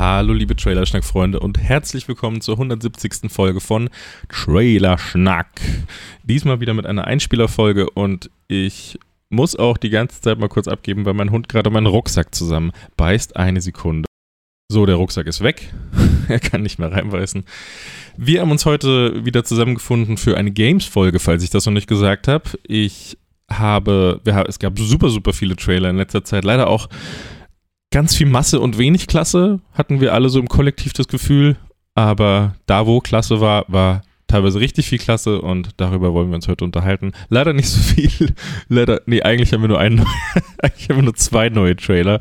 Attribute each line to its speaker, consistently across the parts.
Speaker 1: Hallo liebe Trailerschnack-Freunde und herzlich willkommen zur 170. Folge von Trailerschnack. Diesmal wieder mit einer Einspielerfolge und ich muss auch die ganze Zeit mal kurz abgeben, weil mein Hund gerade meinen Rucksack zusammen beißt. Eine Sekunde. So, der Rucksack ist weg. er kann nicht mehr reinbeißen. Wir haben uns heute wieder zusammengefunden für eine Games-Folge, falls ich das noch nicht gesagt habe. Ich habe, es gab super, super viele Trailer in letzter Zeit. Leider auch ganz viel Masse und wenig Klasse, hatten wir alle so im Kollektiv das Gefühl. Aber da, wo Klasse war, war teilweise richtig viel Klasse und darüber wollen wir uns heute unterhalten. Leider nicht so viel. Leider, nee, eigentlich haben wir nur einen, eigentlich haben wir nur zwei neue Trailer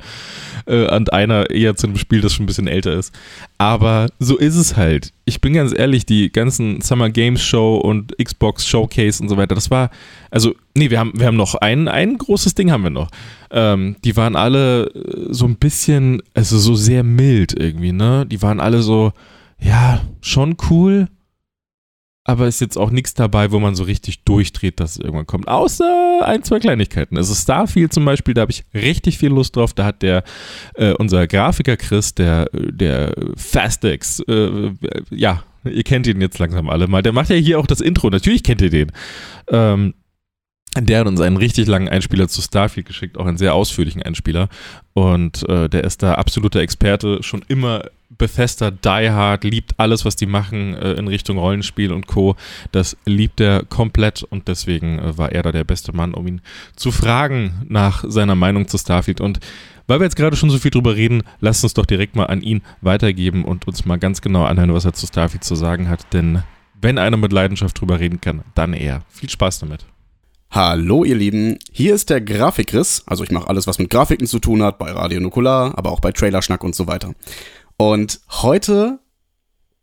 Speaker 1: äh, und einer eher zu einem Spiel, das schon ein bisschen älter ist. Aber so ist es halt. Ich bin ganz ehrlich, die ganzen Summer Games Show und Xbox Showcase und so weiter, das war, also, nee, wir haben, wir haben noch ein, ein großes Ding haben wir noch. Ähm, die waren alle äh, so ein bisschen, also so sehr mild irgendwie, ne? Die waren alle so, ja, schon cool, aber ist jetzt auch nichts dabei, wo man so richtig durchdreht, dass es irgendwann kommt. Außer ein, zwei Kleinigkeiten. Also Starfield zum Beispiel, da habe ich richtig viel Lust drauf. Da hat der, äh, unser Grafiker Chris, der, der Fastex, äh, ja, ihr kennt ihn jetzt langsam alle mal. Der macht ja hier auch das Intro. Natürlich kennt ihr den. Ähm, der hat uns einen richtig langen Einspieler zu Starfield geschickt, auch einen sehr ausführlichen Einspieler. Und äh, der ist da absoluter Experte, schon immer Bethesda Die Hard, liebt alles, was die machen äh, in Richtung Rollenspiel und Co. Das liebt er komplett und deswegen äh, war er da der beste Mann, um ihn zu fragen nach seiner Meinung zu Starfield. Und weil wir jetzt gerade schon so viel drüber reden, lasst uns doch direkt mal an ihn weitergeben und uns mal ganz genau anhören, was er zu Starfield zu sagen hat. Denn wenn einer mit Leidenschaft drüber reden kann, dann er. Viel Spaß damit.
Speaker 2: Hallo ihr Lieben, hier ist der Grafikriss, also ich mache alles, was mit Grafiken zu tun hat, bei Radio Nukular, aber auch bei Trailerschnack und so weiter. Und heute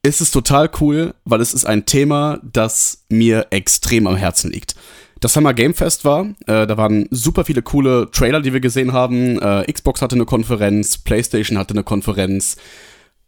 Speaker 2: ist es total cool, weil es ist ein Thema, das mir extrem am Herzen liegt. Das Summer Game Fest war, äh, da waren super viele coole Trailer, die wir gesehen haben. Äh, Xbox hatte eine Konferenz, PlayStation hatte eine Konferenz.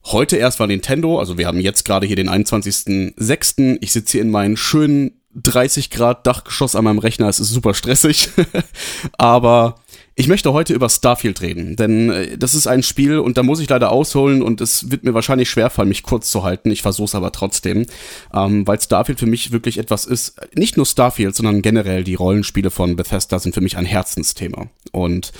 Speaker 2: Heute erst war Nintendo, also wir haben jetzt gerade hier den 21.06. Ich sitze hier in meinen schönen 30 Grad Dachgeschoss an meinem Rechner. Es ist super stressig. Aber ich möchte heute über Starfield reden, denn äh, das ist ein Spiel und da muss ich leider ausholen und es wird mir wahrscheinlich schwerfallen, mich kurz zu halten. Ich versuche es aber trotzdem, ähm, weil Starfield für mich wirklich etwas ist. Nicht nur Starfield, sondern generell die Rollenspiele von Bethesda sind für mich ein Herzensthema. Und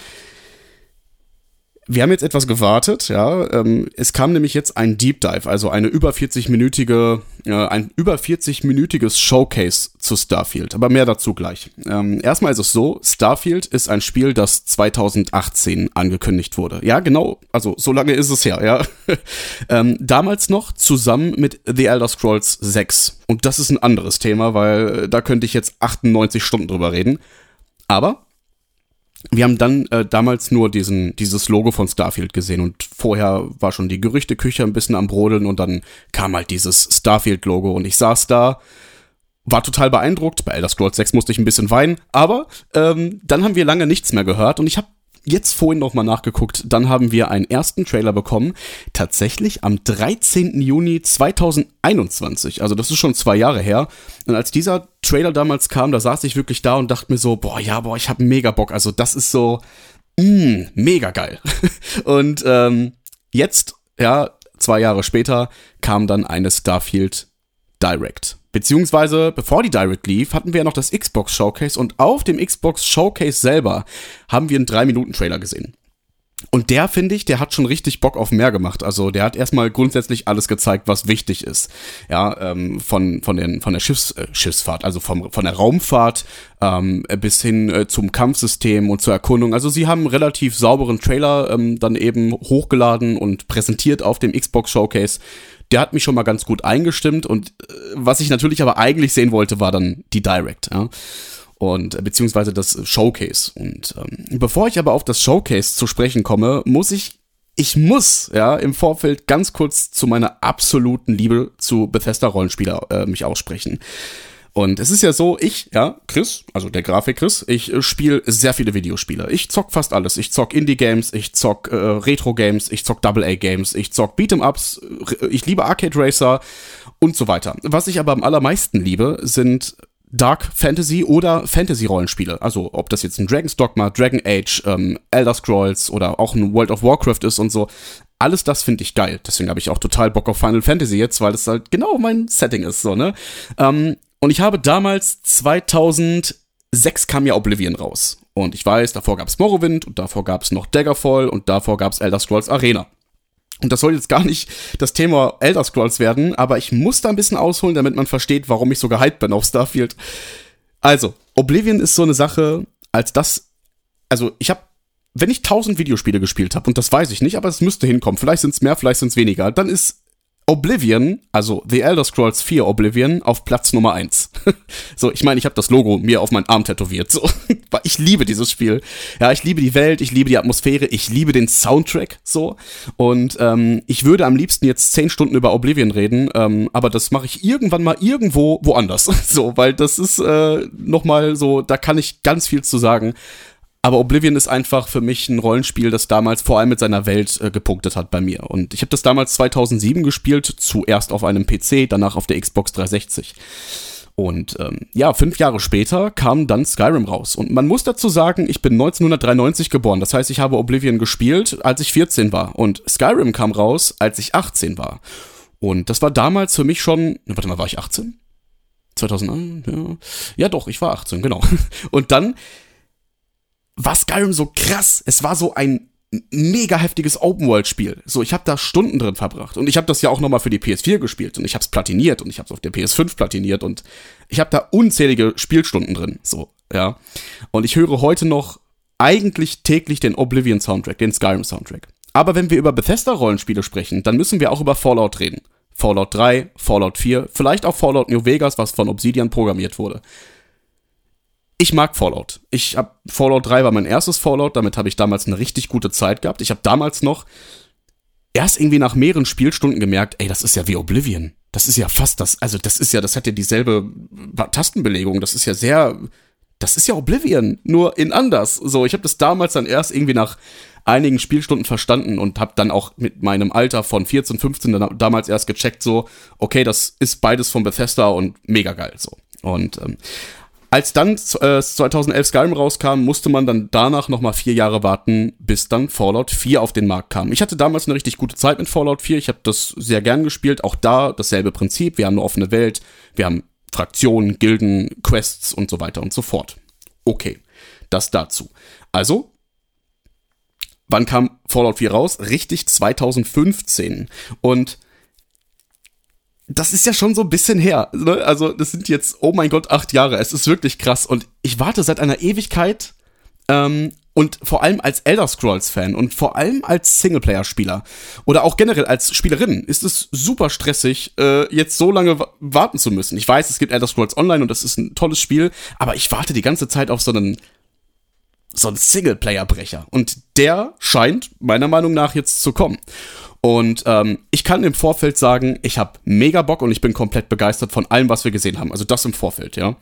Speaker 2: wir haben jetzt etwas gewartet, ja. Ähm, es kam nämlich jetzt ein Deep Dive, also eine über 40-minütige, äh, ein über 40-minütiges Showcase zu Starfield. Aber mehr dazu gleich. Ähm, erstmal ist es so, Starfield ist ein Spiel, das 2018 angekündigt wurde. Ja, genau, also so lange ist es her, ja. ähm, damals noch zusammen mit The Elder Scrolls 6. Und das ist ein anderes Thema, weil äh, da könnte ich jetzt 98 Stunden drüber reden. Aber wir haben dann äh, damals nur diesen, dieses Logo von Starfield gesehen und vorher war schon die Gerüchteküche ein bisschen am Brodeln und dann kam halt dieses Starfield-Logo und ich saß da, war total beeindruckt. Bei Elder Scrolls 6 musste ich ein bisschen weinen, aber ähm, dann haben wir lange nichts mehr gehört und ich habe jetzt vorhin nochmal nachgeguckt, dann haben wir einen ersten Trailer bekommen, tatsächlich am 13. Juni 2021. Also das ist schon zwei Jahre her. Und als dieser Trailer damals kam, da saß ich wirklich da und dachte mir so, boah, ja, boah, ich hab mega Bock. Also das ist so, mh, mm, mega geil. und ähm, jetzt, ja, zwei Jahre später, kam dann eine Starfield Direct. Beziehungsweise, bevor die Direct lief, hatten wir ja noch das Xbox Showcase und auf dem Xbox Showcase selber haben wir einen 3-Minuten-Trailer gesehen. Und der, finde ich, der hat schon richtig Bock auf mehr gemacht. Also der hat erstmal grundsätzlich alles gezeigt, was wichtig ist. Ja, ähm, von, von, den, von der Schiffs, äh, Schiffsfahrt, also vom, von der Raumfahrt ähm, bis hin äh, zum Kampfsystem und zur Erkundung. Also sie haben einen relativ sauberen Trailer ähm, dann eben hochgeladen und präsentiert auf dem Xbox Showcase der hat mich schon mal ganz gut eingestimmt und äh, was ich natürlich aber eigentlich sehen wollte, war dann die Direct, ja. Und äh, beziehungsweise das Showcase. Und ähm, bevor ich aber auf das Showcase zu sprechen komme, muss ich ich muss ja im Vorfeld ganz kurz zu meiner absoluten Liebe zu Bethesda Rollenspieler äh, mich aussprechen. Und es ist ja so, ich, ja, Chris, also der Grafik Chris, ich äh, spiele sehr viele Videospiele. Ich zock fast alles. Ich zock Indie-Games, ich zock äh, Retro-Games, ich zock Double-A-Games, ich zock Beat'em-Ups, ich liebe Arcade Racer und so weiter. Was ich aber am allermeisten liebe, sind Dark Fantasy oder Fantasy-Rollenspiele. Also ob das jetzt ein Dragon's Dogma, Dragon Age, ähm, Elder Scrolls oder auch ein World of Warcraft ist und so. Alles das finde ich geil. Deswegen habe ich auch total Bock auf Final Fantasy jetzt, weil das halt genau mein Setting ist, so, ne? Ähm, und ich habe damals 2006 kam ja Oblivion raus. Und ich weiß, davor gab es Morrowind und davor gab es noch Daggerfall und davor gab es Elder Scrolls Arena. Und das soll jetzt gar nicht das Thema Elder Scrolls werden, aber ich muss da ein bisschen ausholen, damit man versteht, warum ich so gehypt bin auf Starfield. Also, Oblivion ist so eine Sache, als das, also ich habe, wenn ich tausend Videospiele gespielt habe, und das weiß ich nicht, aber es müsste hinkommen, vielleicht sind es mehr, vielleicht sind es weniger, dann ist Oblivion, also The Elder Scrolls 4 Oblivion, auf Platz Nummer 1. so, ich meine, ich habe das Logo mir auf meinen Arm tätowiert. So, ich liebe dieses Spiel. Ja, ich liebe die Welt, ich liebe die Atmosphäre, ich liebe den Soundtrack. So und ähm, ich würde am liebsten jetzt 10 Stunden über Oblivion reden, ähm, aber das mache ich irgendwann mal irgendwo woanders. so, weil das ist äh, noch mal so, da kann ich ganz viel zu sagen. Aber Oblivion ist einfach für mich ein Rollenspiel, das damals vor allem mit seiner Welt äh, gepunktet hat bei mir. Und ich habe das damals 2007 gespielt, zuerst auf einem PC, danach auf der Xbox 360. Und ähm, ja, fünf Jahre später kam dann Skyrim raus. Und man muss dazu sagen, ich bin 1993 geboren. Das heißt, ich habe Oblivion gespielt, als ich 14 war. Und Skyrim kam raus, als ich 18 war. Und das war damals für mich schon. Warte mal, war ich 18? 2009? Ja. ja, doch, ich war 18, genau. Und dann war Skyrim so krass. Es war so ein mega heftiges Open-World-Spiel. So, ich habe da Stunden drin verbracht. Und ich habe das ja auch nochmal für die PS4 gespielt. Und ich habe es platiniert. Und ich habe es auf der PS5 platiniert. Und ich habe da unzählige Spielstunden drin. So, ja. Und ich höre heute noch eigentlich täglich den Oblivion-Soundtrack, den Skyrim-Soundtrack. Aber wenn wir über Bethesda-Rollenspiele sprechen, dann müssen wir auch über Fallout reden. Fallout 3, Fallout 4, vielleicht auch Fallout New Vegas, was von Obsidian programmiert wurde ich mag Fallout. Ich hab Fallout 3 war mein erstes Fallout, damit habe ich damals eine richtig gute Zeit gehabt. Ich habe damals noch erst irgendwie nach mehreren Spielstunden gemerkt, ey, das ist ja wie Oblivion. Das ist ja fast das, also das ist ja, das hat ja dieselbe Tastenbelegung, das ist ja sehr das ist ja Oblivion, nur in anders. So, ich habe das damals dann erst irgendwie nach einigen Spielstunden verstanden und habe dann auch mit meinem Alter von 14, 15 dann damals erst gecheckt so, okay, das ist beides von Bethesda und mega geil so. Und ähm, als dann äh, 2011 Skyrim rauskam, musste man dann danach nochmal vier Jahre warten, bis dann Fallout 4 auf den Markt kam. Ich hatte damals eine richtig gute Zeit mit Fallout 4. Ich habe das sehr gern gespielt. Auch da dasselbe Prinzip. Wir haben eine offene Welt. Wir haben Fraktionen, Gilden, Quests und so weiter und so fort. Okay, das dazu. Also, wann kam Fallout 4 raus? Richtig 2015. Und das ist ja schon so ein bisschen her. Ne? Also, das sind jetzt, oh mein Gott, acht Jahre. Es ist wirklich krass. Und ich warte seit einer Ewigkeit. Ähm, und vor allem als Elder Scrolls-Fan und vor allem als Singleplayer-Spieler oder auch generell als Spielerin ist es super stressig, äh, jetzt so lange warten zu müssen. Ich weiß, es gibt Elder Scrolls Online und das ist ein tolles Spiel, aber ich warte die ganze Zeit auf so einen so einen Singleplayer-Brecher. Und der scheint meiner Meinung nach jetzt zu kommen. Und ähm, ich kann im Vorfeld sagen, ich habe mega Bock und ich bin komplett begeistert von allem, was wir gesehen haben. Also das im Vorfeld, ja.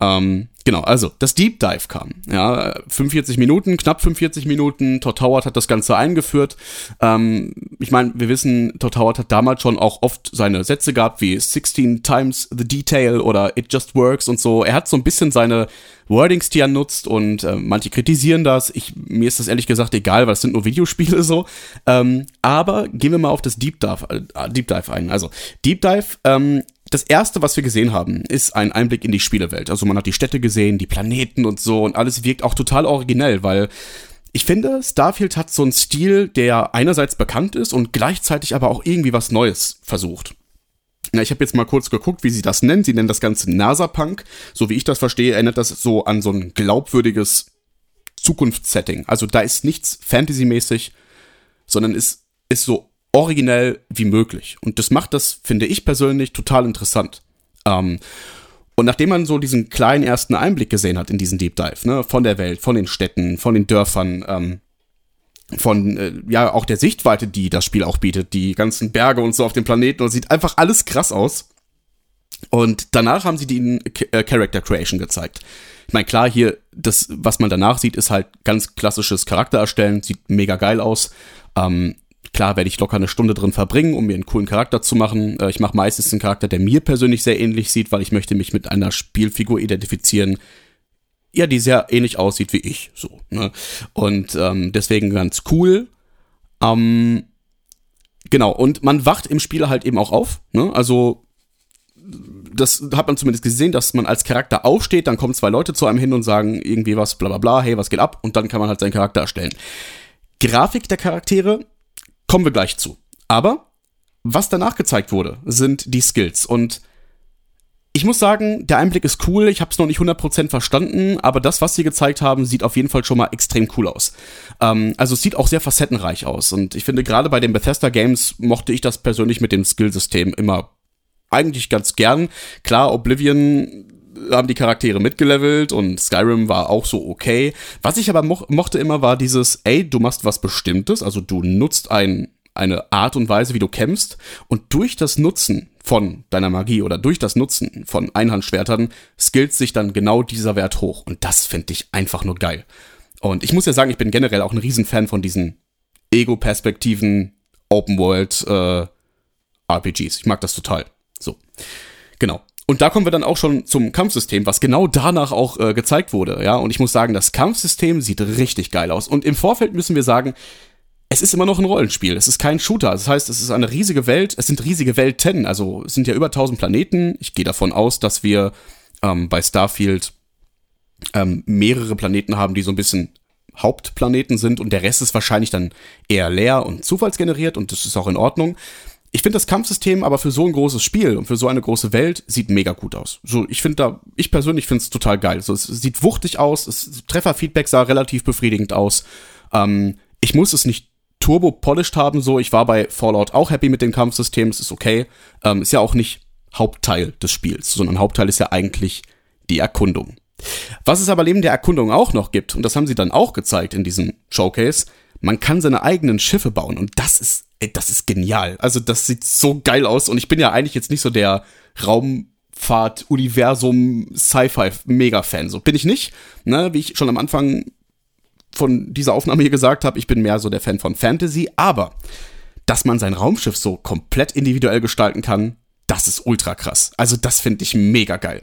Speaker 2: Ähm, genau, also das Deep Dive kam. Ja, 45 Minuten, knapp 45 Minuten. Todd Howard hat das Ganze eingeführt. Ähm, ich meine, wir wissen, Todd Howard hat damals schon auch oft seine Sätze gehabt, wie 16 times the detail oder it just works und so. Er hat so ein bisschen seine Wordings, die er nutzt und äh, manche kritisieren das. Ich, mir ist das ehrlich gesagt egal, weil es sind nur Videospiele so. Ähm, aber gehen wir mal auf das Deep Dive, äh, Deep Dive ein. Also Deep Dive, ähm, das erste, was wir gesehen haben, ist ein Einblick in die Spielewelt. Also man hat die Städte gesehen, die Planeten und so und alles wirkt auch total originell, weil ich finde, Starfield hat so einen Stil, der einerseits bekannt ist und gleichzeitig aber auch irgendwie was Neues versucht. Na, ich habe jetzt mal kurz geguckt, wie sie das nennen. Sie nennen das Ganze NASA-Punk. So wie ich das verstehe, erinnert das so an so ein glaubwürdiges Zukunftssetting. Also da ist nichts Fantasy-mäßig, sondern ist, ist so originell wie möglich. Und das macht das, finde ich persönlich, total interessant. Ähm, und nachdem man so diesen kleinen ersten Einblick gesehen hat in diesen Deep Dive, ne, von der Welt, von den Städten, von den Dörfern, ähm, von äh, ja auch der Sichtweite, die das Spiel auch bietet, die ganzen Berge und so auf dem Planeten sieht einfach alles krass aus. Und danach haben sie die äh, Character Creation gezeigt. Ich meine, klar, hier, das, was man danach sieht, ist halt ganz klassisches Charakter erstellen, sieht mega geil aus. Ähm, klar werde ich locker eine Stunde drin verbringen, um mir einen coolen Charakter zu machen. Äh, ich mache meistens einen Charakter, der mir persönlich sehr ähnlich sieht, weil ich möchte mich mit einer Spielfigur identifizieren, ja, die sehr ähnlich aussieht wie ich. So, ne? Und ähm, deswegen ganz cool. Ähm, genau, und man wacht im Spiel halt eben auch auf. Ne? Also das hat man zumindest gesehen, dass man als Charakter aufsteht, dann kommen zwei Leute zu einem hin und sagen irgendwie was, bla bla bla, hey, was geht ab? Und dann kann man halt seinen Charakter erstellen. Grafik der Charaktere kommen wir gleich zu. Aber was danach gezeigt wurde, sind die Skills. Und ich muss sagen, der Einblick ist cool. Ich habe es noch nicht 100% verstanden, aber das, was sie gezeigt haben, sieht auf jeden Fall schon mal extrem cool aus. Ähm, also es sieht auch sehr facettenreich aus. Und ich finde, gerade bei den Bethesda Games mochte ich das persönlich mit dem Skillsystem immer eigentlich ganz gern. Klar, Oblivion haben die Charaktere mitgelevelt und Skyrim war auch so okay. Was ich aber mo mochte immer war dieses, ey, du machst was Bestimmtes, also du nutzt ein, eine Art und Weise, wie du kämpfst und durch das Nutzen von deiner Magie oder durch das Nutzen von Einhandschwertern skillt sich dann genau dieser Wert hoch und das finde ich einfach nur geil. Und ich muss ja sagen, ich bin generell auch ein Riesenfan von diesen Ego-Perspektiven Open World äh, RPGs. Ich mag das total. So. Genau. Und da kommen wir dann auch schon zum Kampfsystem, was genau danach auch äh, gezeigt wurde, ja. Und ich muss sagen, das Kampfsystem sieht richtig geil aus. Und im Vorfeld müssen wir sagen, es ist immer noch ein Rollenspiel. Es ist kein Shooter. Das heißt, es ist eine riesige Welt. Es sind riesige Welten. Also es sind ja über 1000 Planeten. Ich gehe davon aus, dass wir ähm, bei Starfield ähm, mehrere Planeten haben, die so ein bisschen Hauptplaneten sind und der Rest ist wahrscheinlich dann eher leer und zufallsgeneriert und das ist auch in Ordnung. Ich finde das Kampfsystem aber für so ein großes Spiel und für so eine große Welt sieht mega gut aus. So, ich finde da, ich persönlich finde es total geil. So, es sieht wuchtig aus, das Trefferfeedback sah relativ befriedigend aus. Ähm, ich muss es nicht turbo polished haben, so. Ich war bei Fallout auch happy mit dem Kampfsystem, es ist okay. Ähm, ist ja auch nicht Hauptteil des Spiels, sondern Hauptteil ist ja eigentlich die Erkundung. Was es aber neben der Erkundung auch noch gibt, und das haben sie dann auch gezeigt in diesem Showcase, man kann seine eigenen Schiffe bauen und das ist das ist genial. Also das sieht so geil aus und ich bin ja eigentlich jetzt nicht so der Raumfahrt, Universum, Sci-Fi Mega-Fan. So bin ich nicht. Ne, wie ich schon am Anfang von dieser Aufnahme hier gesagt habe, ich bin mehr so der Fan von Fantasy, aber dass man sein Raumschiff so komplett individuell gestalten kann, das ist ultra krass. Also das finde ich mega geil.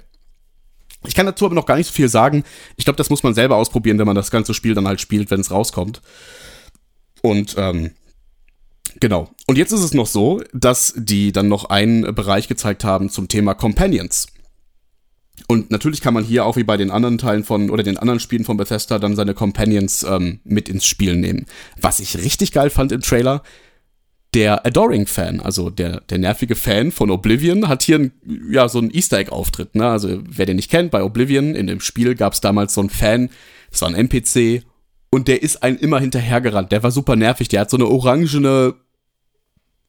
Speaker 2: Ich kann dazu aber noch gar nicht so viel sagen. Ich glaube, das muss man selber ausprobieren, wenn man das ganze Spiel dann halt spielt, wenn es rauskommt. Und ähm, Genau. Und jetzt ist es noch so, dass die dann noch einen Bereich gezeigt haben zum Thema Companions. Und natürlich kann man hier auch wie bei den anderen Teilen von oder den anderen Spielen von Bethesda dann seine Companions ähm, mit ins Spiel nehmen. Was ich richtig geil fand im Trailer, der Adoring-Fan, also der, der nervige Fan von Oblivion, hat hier ein, ja, so einen Easter Egg-Auftritt. Ne? Also wer den nicht kennt, bei Oblivion in dem Spiel gab es damals so einen Fan, das war ein NPC und der ist ein immer hinterhergerannt. Der war super nervig. Der hat so eine orangene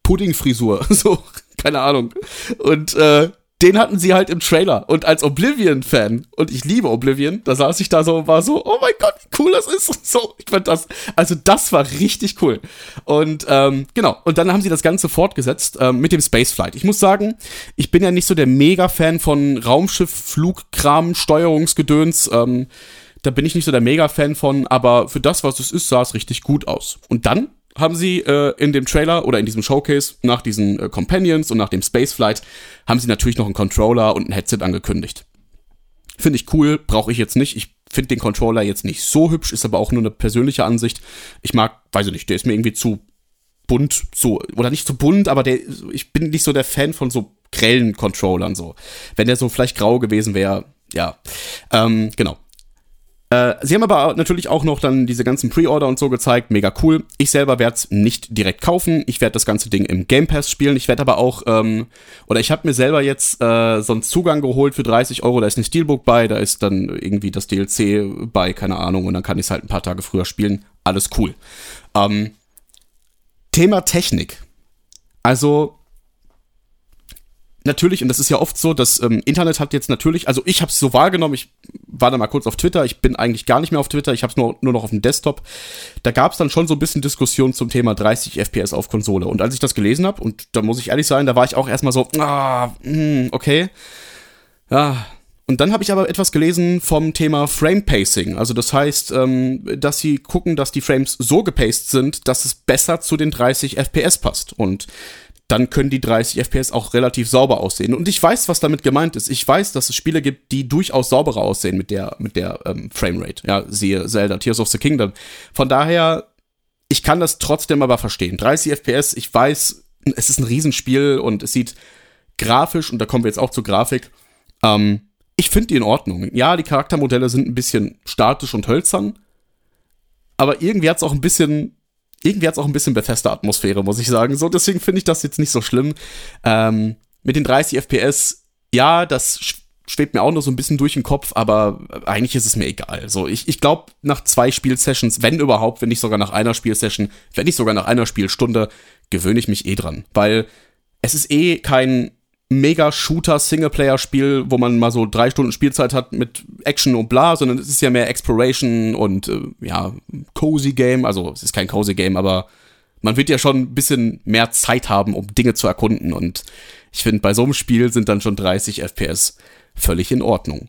Speaker 2: Puddingfrisur. So, keine Ahnung. Und äh, den hatten sie halt im Trailer. Und als Oblivion-Fan, und ich liebe Oblivion, da saß ich da so und war so, oh mein Gott, wie cool das ist. So, ich fand das, also das war richtig cool. Und ähm, genau, und dann haben sie das Ganze fortgesetzt ähm, mit dem Spaceflight. Ich muss sagen, ich bin ja nicht so der Mega-Fan von Raumschiff, Flugkram, Steuerungsgedöns. Ähm, da bin ich nicht so der Mega-Fan von, aber für das, was es ist, sah es richtig gut aus. Und dann haben sie äh, in dem Trailer oder in diesem Showcase nach diesen äh, Companions und nach dem Spaceflight haben sie natürlich noch einen Controller und ein Headset angekündigt. Finde ich cool, brauche ich jetzt nicht. Ich finde den Controller jetzt nicht so hübsch, ist aber auch nur eine persönliche Ansicht. Ich mag, weiß ich nicht, der ist mir irgendwie zu bunt, so, oder nicht zu bunt, aber der, ich bin nicht so der Fan von so grellen Controllern, so. Wenn der so vielleicht grau gewesen wäre, ja. Ähm, genau. Äh, sie haben aber natürlich auch noch dann diese ganzen Pre-Order und so gezeigt. Mega cool. Ich selber werde es nicht direkt kaufen. Ich werde das ganze Ding im Game Pass spielen. Ich werde aber auch, ähm, oder ich habe mir selber jetzt äh, so einen Zugang geholt für 30 Euro. Da ist ein Steelbook bei, da ist dann irgendwie das DLC bei, keine Ahnung. Und dann kann ich es halt ein paar Tage früher spielen. Alles cool. Ähm, Thema Technik. Also, natürlich, und das ist ja oft so, das ähm, Internet hat jetzt natürlich, also ich habe es so wahrgenommen, ich war da mal kurz auf Twitter, ich bin eigentlich gar nicht mehr auf Twitter, ich habe es nur, nur noch auf dem Desktop. Da gab es dann schon so ein bisschen Diskussion zum Thema 30 FPS auf Konsole. Und als ich das gelesen habe, und da muss ich ehrlich sein, da war ich auch erstmal so, ah, mh, hm, okay. Ja. Und dann habe ich aber etwas gelesen vom Thema Frame Pacing. Also das heißt, ähm, dass sie gucken, dass die Frames so gepaced sind, dass es besser zu den 30 FPS passt. Und dann können die 30 FPS auch relativ sauber aussehen. Und ich weiß, was damit gemeint ist. Ich weiß, dass es Spiele gibt, die durchaus sauberer aussehen mit der, mit der ähm, Framerate. Ja, siehe Zelda, Tears of the Kingdom. Von daher, ich kann das trotzdem aber verstehen. 30 FPS, ich weiß, es ist ein Riesenspiel und es sieht grafisch, und da kommen wir jetzt auch zur Grafik, ähm, ich finde die in Ordnung. Ja, die Charaktermodelle sind ein bisschen statisch und hölzern, aber irgendwie hat es auch ein bisschen irgendwie hat es auch ein bisschen Bethesda-Atmosphäre, muss ich sagen. So, deswegen finde ich das jetzt nicht so schlimm. Ähm, mit den 30 FPS, ja, das schwebt mir auch noch so ein bisschen durch den Kopf, aber eigentlich ist es mir egal. So, ich, ich glaube, nach zwei Spielsessions, wenn überhaupt, wenn nicht sogar nach einer Spielsession, wenn nicht sogar nach einer Spielstunde, gewöhne ich mich eh dran. Weil es ist eh kein Mega-Shooter-Singleplayer-Spiel, wo man mal so drei Stunden Spielzeit hat mit Action und bla, sondern es ist ja mehr Exploration und äh, ja, cozy Game. Also es ist kein cozy Game, aber man wird ja schon ein bisschen mehr Zeit haben, um Dinge zu erkunden. Und ich finde, bei so einem Spiel sind dann schon 30 FPS völlig in Ordnung.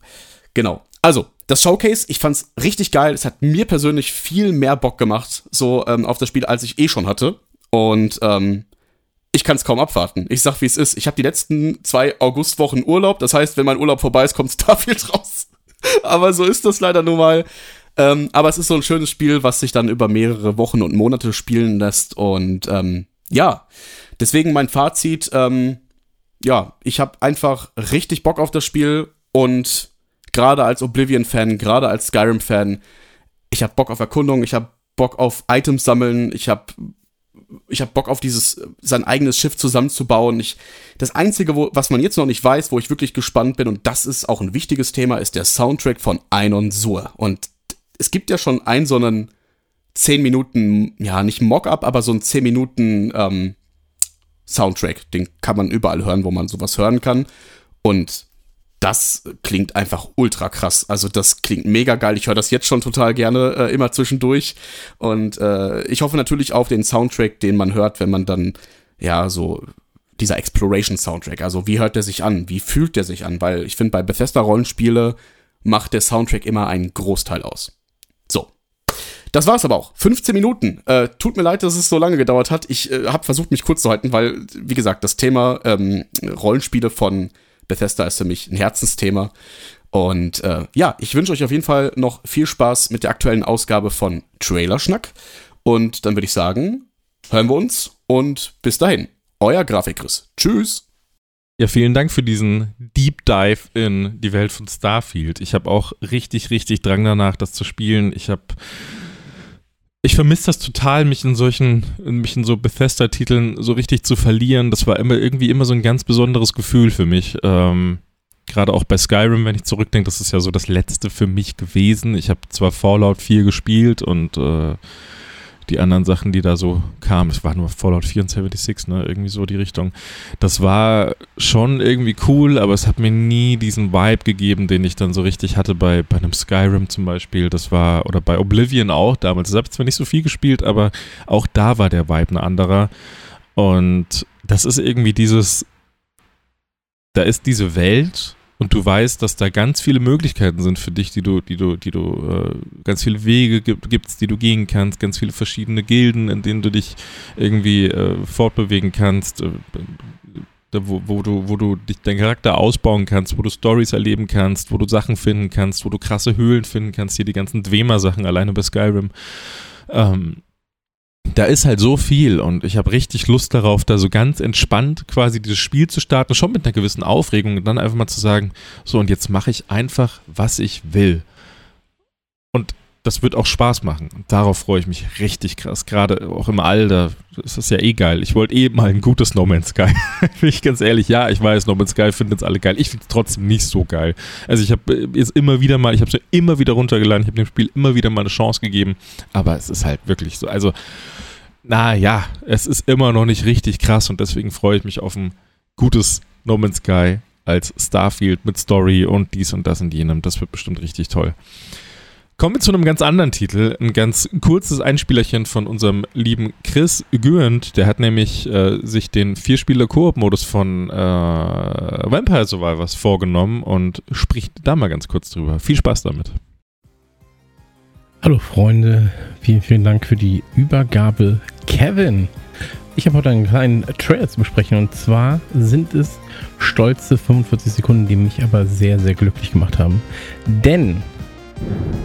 Speaker 2: Genau. Also, das Showcase, ich fand's richtig geil. Es hat mir persönlich viel mehr Bock gemacht, so ähm, auf das Spiel, als ich eh schon hatte. Und ähm, ich kann es kaum abwarten. Ich sag, wie es ist. Ich habe die letzten zwei Augustwochen Urlaub. Das heißt, wenn mein Urlaub vorbei ist, kommt Starfield raus. aber so ist das leider nun mal. Ähm, aber es ist so ein schönes Spiel, was sich dann über mehrere Wochen und Monate spielen lässt. Und ähm, ja, deswegen mein Fazit. Ähm, ja, ich habe einfach richtig Bock auf das Spiel. Und gerade als Oblivion-Fan, gerade als Skyrim-Fan, ich habe Bock auf Erkundung, ich habe Bock auf Items sammeln, ich habe ich habe Bock auf dieses, sein eigenes Schiff zusammenzubauen. Ich, das Einzige, wo, was man jetzt noch nicht weiß, wo ich wirklich gespannt bin, und das ist auch ein wichtiges Thema, ist der Soundtrack von Einon Sur. Und es gibt ja schon einen so einen 10 Minuten, ja, nicht Mock-up, aber so einen 10 Minuten ähm, Soundtrack. Den kann man überall hören, wo man sowas hören kann. Und das klingt einfach ultra krass. Also das klingt mega geil. Ich höre das jetzt schon total gerne äh, immer zwischendurch. Und äh, ich hoffe natürlich auf den Soundtrack, den man hört, wenn man dann, ja, so dieser Exploration-Soundtrack. Also wie hört der sich an? Wie fühlt der sich an? Weil ich finde, bei Bethesda-Rollenspiele macht der Soundtrack immer einen Großteil aus. So. Das war's aber auch. 15 Minuten. Äh, tut mir leid, dass es so lange gedauert hat. Ich äh, habe versucht, mich kurz zu halten, weil, wie gesagt, das Thema ähm, Rollenspiele von Bethesda ist für mich ein Herzensthema. Und äh, ja, ich wünsche euch auf jeden Fall noch viel Spaß mit der aktuellen Ausgabe von Trailerschnack. Und dann würde ich sagen, hören wir uns und bis dahin. Euer Grafikriss. Tschüss.
Speaker 1: Ja, vielen Dank für diesen Deep Dive in die Welt von Starfield. Ich habe auch richtig, richtig Drang danach, das zu spielen. Ich habe ich vermisse das total, mich in solchen, mich in so Bethesda-Titeln so richtig zu verlieren. Das war immer irgendwie immer so ein ganz besonderes Gefühl für mich. Ähm, Gerade auch bei Skyrim, wenn ich zurückdenke, das ist ja so das letzte für mich gewesen. Ich habe zwar Fallout 4 gespielt und äh, die anderen Sachen, die da so kamen, es war nur Fallout 476, ne, irgendwie so die Richtung. Das war schon irgendwie cool, aber es hat mir nie diesen Vibe gegeben, den ich dann so richtig hatte bei, bei einem Skyrim zum Beispiel. Das war, oder bei Oblivion auch damals. Ich habe zwar nicht so viel gespielt, aber auch da war der Vibe ein anderer. Und das ist irgendwie dieses, da ist diese Welt und du weißt, dass da ganz viele Möglichkeiten sind für dich, die du, die du, die du, äh, ganz viele Wege gibt, gibt's, die du gehen kannst, ganz viele verschiedene Gilden, in denen du dich irgendwie äh, fortbewegen kannst, äh, wo, wo, du, wo du dich, deinen Charakter ausbauen kannst, wo du Stories erleben kannst, wo du Sachen finden kannst, wo du krasse Höhlen finden kannst, hier die ganzen Dwemer-Sachen alleine bei Skyrim. Ähm, da ist halt so viel und ich habe richtig Lust darauf, da so ganz entspannt quasi dieses Spiel zu starten, schon mit einer gewissen Aufregung und dann einfach mal zu sagen, so und jetzt mache ich einfach, was ich will. Das wird auch Spaß machen. Und darauf freue ich mich richtig krass. Gerade auch im Alter ist das ja eh geil. Ich wollte eh mal ein gutes No Man's Sky. Bin ich ganz ehrlich, ja, ich weiß, No Man's Sky finden jetzt alle geil. Ich finde es trotzdem nicht so geil. Also ich habe jetzt immer wieder mal, ich habe es mir immer wieder runtergeladen, ich habe dem Spiel immer wieder mal eine Chance gegeben. Aber es ist halt wirklich so. Also, na ja, es ist immer noch nicht richtig krass und deswegen freue ich mich auf ein gutes No Man's Sky als Starfield mit Story und dies und das und jenem. Das wird bestimmt richtig toll. Kommen wir zu einem ganz anderen Titel. Ein ganz kurzes Einspielerchen von unserem lieben Chris Güend. Der hat nämlich äh, sich den Vierspieler-Koop-Modus von äh, Vampire Survivors vorgenommen und spricht da mal ganz kurz drüber. Viel Spaß damit.
Speaker 3: Hallo Freunde, vielen, vielen Dank für die Übergabe. Kevin, ich habe heute einen kleinen Trailer zu besprechen und zwar sind es stolze 45 Sekunden, die mich aber sehr, sehr glücklich gemacht haben. Denn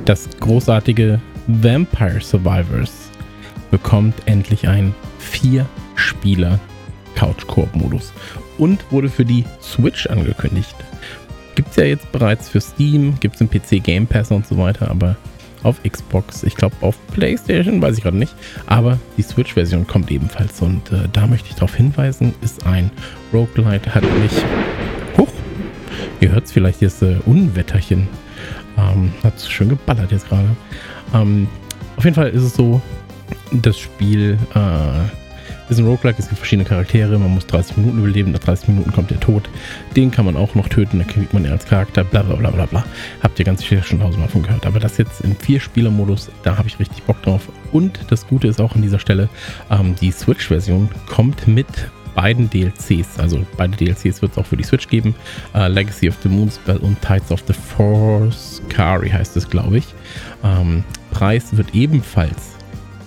Speaker 3: das großartige Vampire Survivors bekommt endlich einen Vier-Spieler Couch-Koop-Modus und wurde für die Switch angekündigt. Gibt es ja jetzt bereits für Steam, gibt es im PC Game Pass und so weiter, aber auf Xbox, ich glaube auf PlayStation, weiß ich gerade nicht, aber die Switch-Version kommt ebenfalls und äh, da möchte ich darauf hinweisen, ist ein Roguelite, hat mich, hoch, ihr hört es vielleicht, hier ist äh, Unwetterchen ähm, hat schön geballert jetzt gerade. Ähm, auf jeden Fall ist es so, das Spiel äh, ist ein Roguelike, es gibt verschiedene Charaktere, man muss 30 Minuten überleben, nach 30 Minuten kommt der Tod. Den kann man auch noch töten, da kriegt man ihn als Charakter, bla bla bla bla bla. Habt ihr ganz sicher schon tausendmal von gehört. Aber das jetzt im Vier-Spieler-Modus, da habe ich richtig Bock drauf. Und das Gute ist auch an dieser Stelle, ähm, die Switch-Version kommt mit beiden DLCs. Also beide DLCs wird es auch für die Switch geben. Uh, Legacy of the Moonspell und Tides of the Force Kari heißt es, glaube ich. Ähm, Preis wird ebenfalls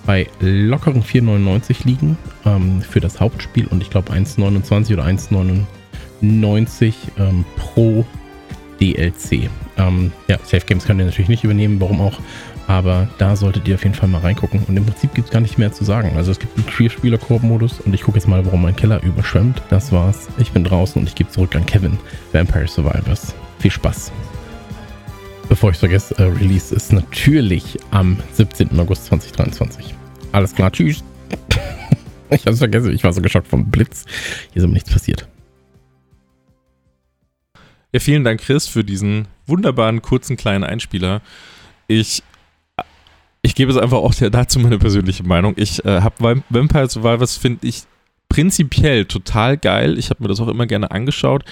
Speaker 3: bei lockeren 4,99 liegen ähm, für das Hauptspiel und ich glaube 1,29 oder 1,99 ähm, pro DLC. Ähm, ja, Safe Games können ihr natürlich nicht übernehmen, warum auch. Aber da solltet ihr auf jeden Fall mal reingucken. Und im Prinzip gibt es gar nicht mehr zu sagen. Also es gibt einen Vier-Spieler-Koop-Modus und ich gucke jetzt mal, warum mein Keller überschwemmt. Das war's. Ich bin draußen und ich gebe zurück an Kevin. Vampire Survivors. Viel Spaß. Bevor ich vergesse, äh, Release ist natürlich am 17. August 2023. Alles klar, tschüss. ich hab's vergessen, ich war so geschockt vom Blitz. Hier ist aber nichts passiert.
Speaker 1: Ja, vielen Dank, Chris, für diesen wunderbaren, kurzen, kleinen Einspieler. Ich ich gebe es einfach auch dazu meine persönliche Meinung. Ich äh, habe Vampire Survivors, finde ich prinzipiell total geil. Ich habe mir das auch immer gerne angeschaut.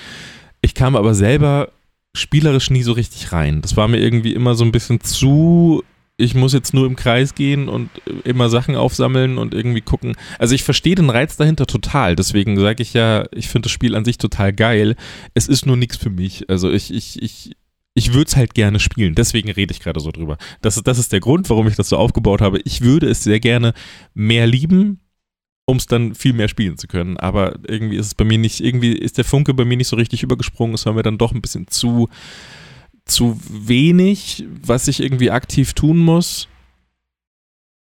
Speaker 1: Ich kam aber selber spielerisch nie so richtig rein. Das war mir irgendwie immer so ein bisschen zu. Ich muss jetzt nur im Kreis gehen und immer Sachen aufsammeln und irgendwie gucken. Also ich verstehe den Reiz dahinter total. Deswegen sage ich ja, ich finde das Spiel an sich total geil. Es ist nur nichts für mich. Also ich, ich, ich ich würde es halt gerne spielen. Deswegen rede ich gerade so drüber. Das, das ist der Grund, warum ich das so aufgebaut habe. Ich würde es sehr gerne mehr lieben, um es dann viel mehr spielen zu können. Aber irgendwie ist es bei mir nicht, irgendwie ist der Funke bei mir nicht so richtig übergesprungen. Es war mir dann doch ein bisschen zu, zu wenig, was ich irgendwie aktiv tun muss.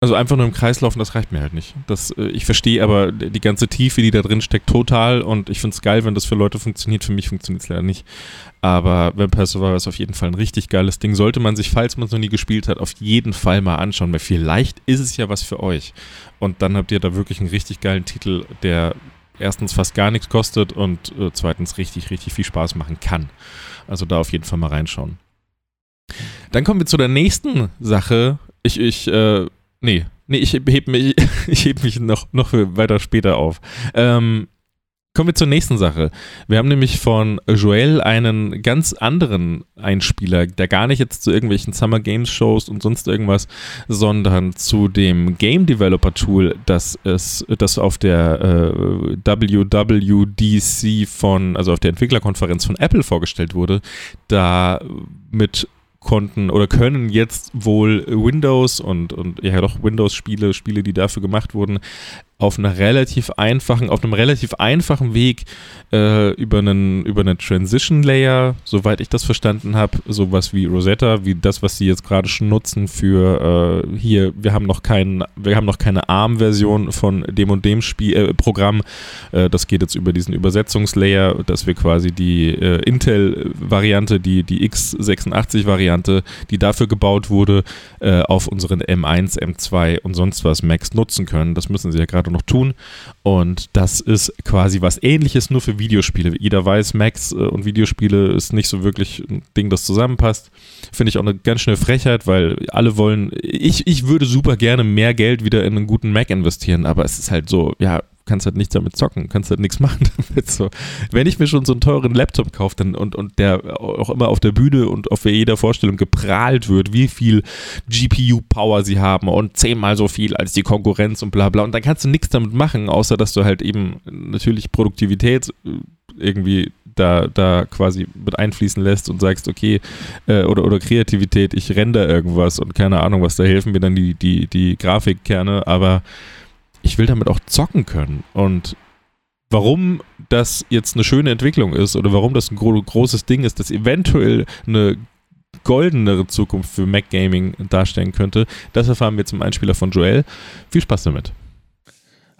Speaker 1: Also einfach nur im Kreis laufen, das reicht mir halt nicht. Das, äh, ich verstehe aber die ganze Tiefe, die da drin steckt, total und ich finde es geil, wenn das für Leute funktioniert. Für mich funktioniert es leider nicht. Aber Vampire Survivor ist auf jeden Fall ein richtig geiles Ding. Sollte man sich, falls man es noch nie gespielt hat, auf jeden Fall mal anschauen, weil vielleicht ist es ja was für euch. Und dann habt ihr da wirklich einen richtig geilen Titel, der erstens fast gar nichts kostet und äh, zweitens richtig, richtig viel Spaß machen kann. Also da auf jeden Fall mal reinschauen. Dann kommen wir zu der nächsten Sache. Ich, ich, äh, Nee, nee, ich heb mich, ich heb mich noch, noch weiter später auf. Ähm, kommen wir zur nächsten Sache. Wir haben nämlich von Joel einen ganz anderen Einspieler, der gar nicht jetzt zu irgendwelchen Summer Games Shows und sonst irgendwas, sondern zu dem Game Developer Tool, das es, das auf der äh, WWDC von, also auf der Entwicklerkonferenz von Apple vorgestellt wurde, da mit konnten oder können jetzt wohl Windows und, und ja doch Windows-Spiele, Spiele, die dafür gemacht wurden, auf einer relativ einfachen, auf einem relativ einfachen Weg äh, über einen über eine Transition Layer, soweit ich das verstanden habe, sowas wie Rosetta, wie das, was sie jetzt gerade schon nutzen für äh, hier, wir haben noch keinen, wir haben noch keine ARM-Version von dem und dem Spiel äh, Programm. Äh, das geht jetzt über diesen Übersetzungslayer, dass wir quasi die äh, Intel-Variante, die die x86-Variante, die dafür gebaut wurde, äh, auf unseren M1, M2 und sonst was Macs nutzen können. Das müssen sie ja gerade gerade noch tun. Und das ist quasi was ähnliches, nur für Videospiele. Jeder weiß, Macs äh, und Videospiele ist nicht so wirklich ein Ding, das zusammenpasst. Finde ich auch eine ganz schöne Frechheit, weil alle wollen, ich, ich würde super gerne mehr Geld wieder in einen guten Mac investieren, aber es ist halt so, ja, kannst halt nichts damit zocken, kannst halt nichts machen damit. So. Wenn ich mir schon so einen teuren Laptop kaufe dann, und, und der auch immer auf der Bühne und auf jeder Vorstellung geprahlt wird, wie viel GPU-Power sie haben und zehnmal so viel als die Konkurrenz und bla bla. Und dann kannst du nichts damit machen, außer dass du halt eben natürlich Produktivität äh, irgendwie da, da quasi mit einfließen lässt und sagst, okay, äh, oder, oder Kreativität, ich render irgendwas und keine Ahnung was, da helfen mir dann die, die, die Grafikkerne, aber ich will damit auch zocken können. Und warum das jetzt eine schöne Entwicklung ist oder warum das ein gro großes Ding ist, das eventuell eine goldenere Zukunft für Mac Gaming darstellen könnte, das erfahren wir zum Einspieler von Joel. Viel Spaß damit.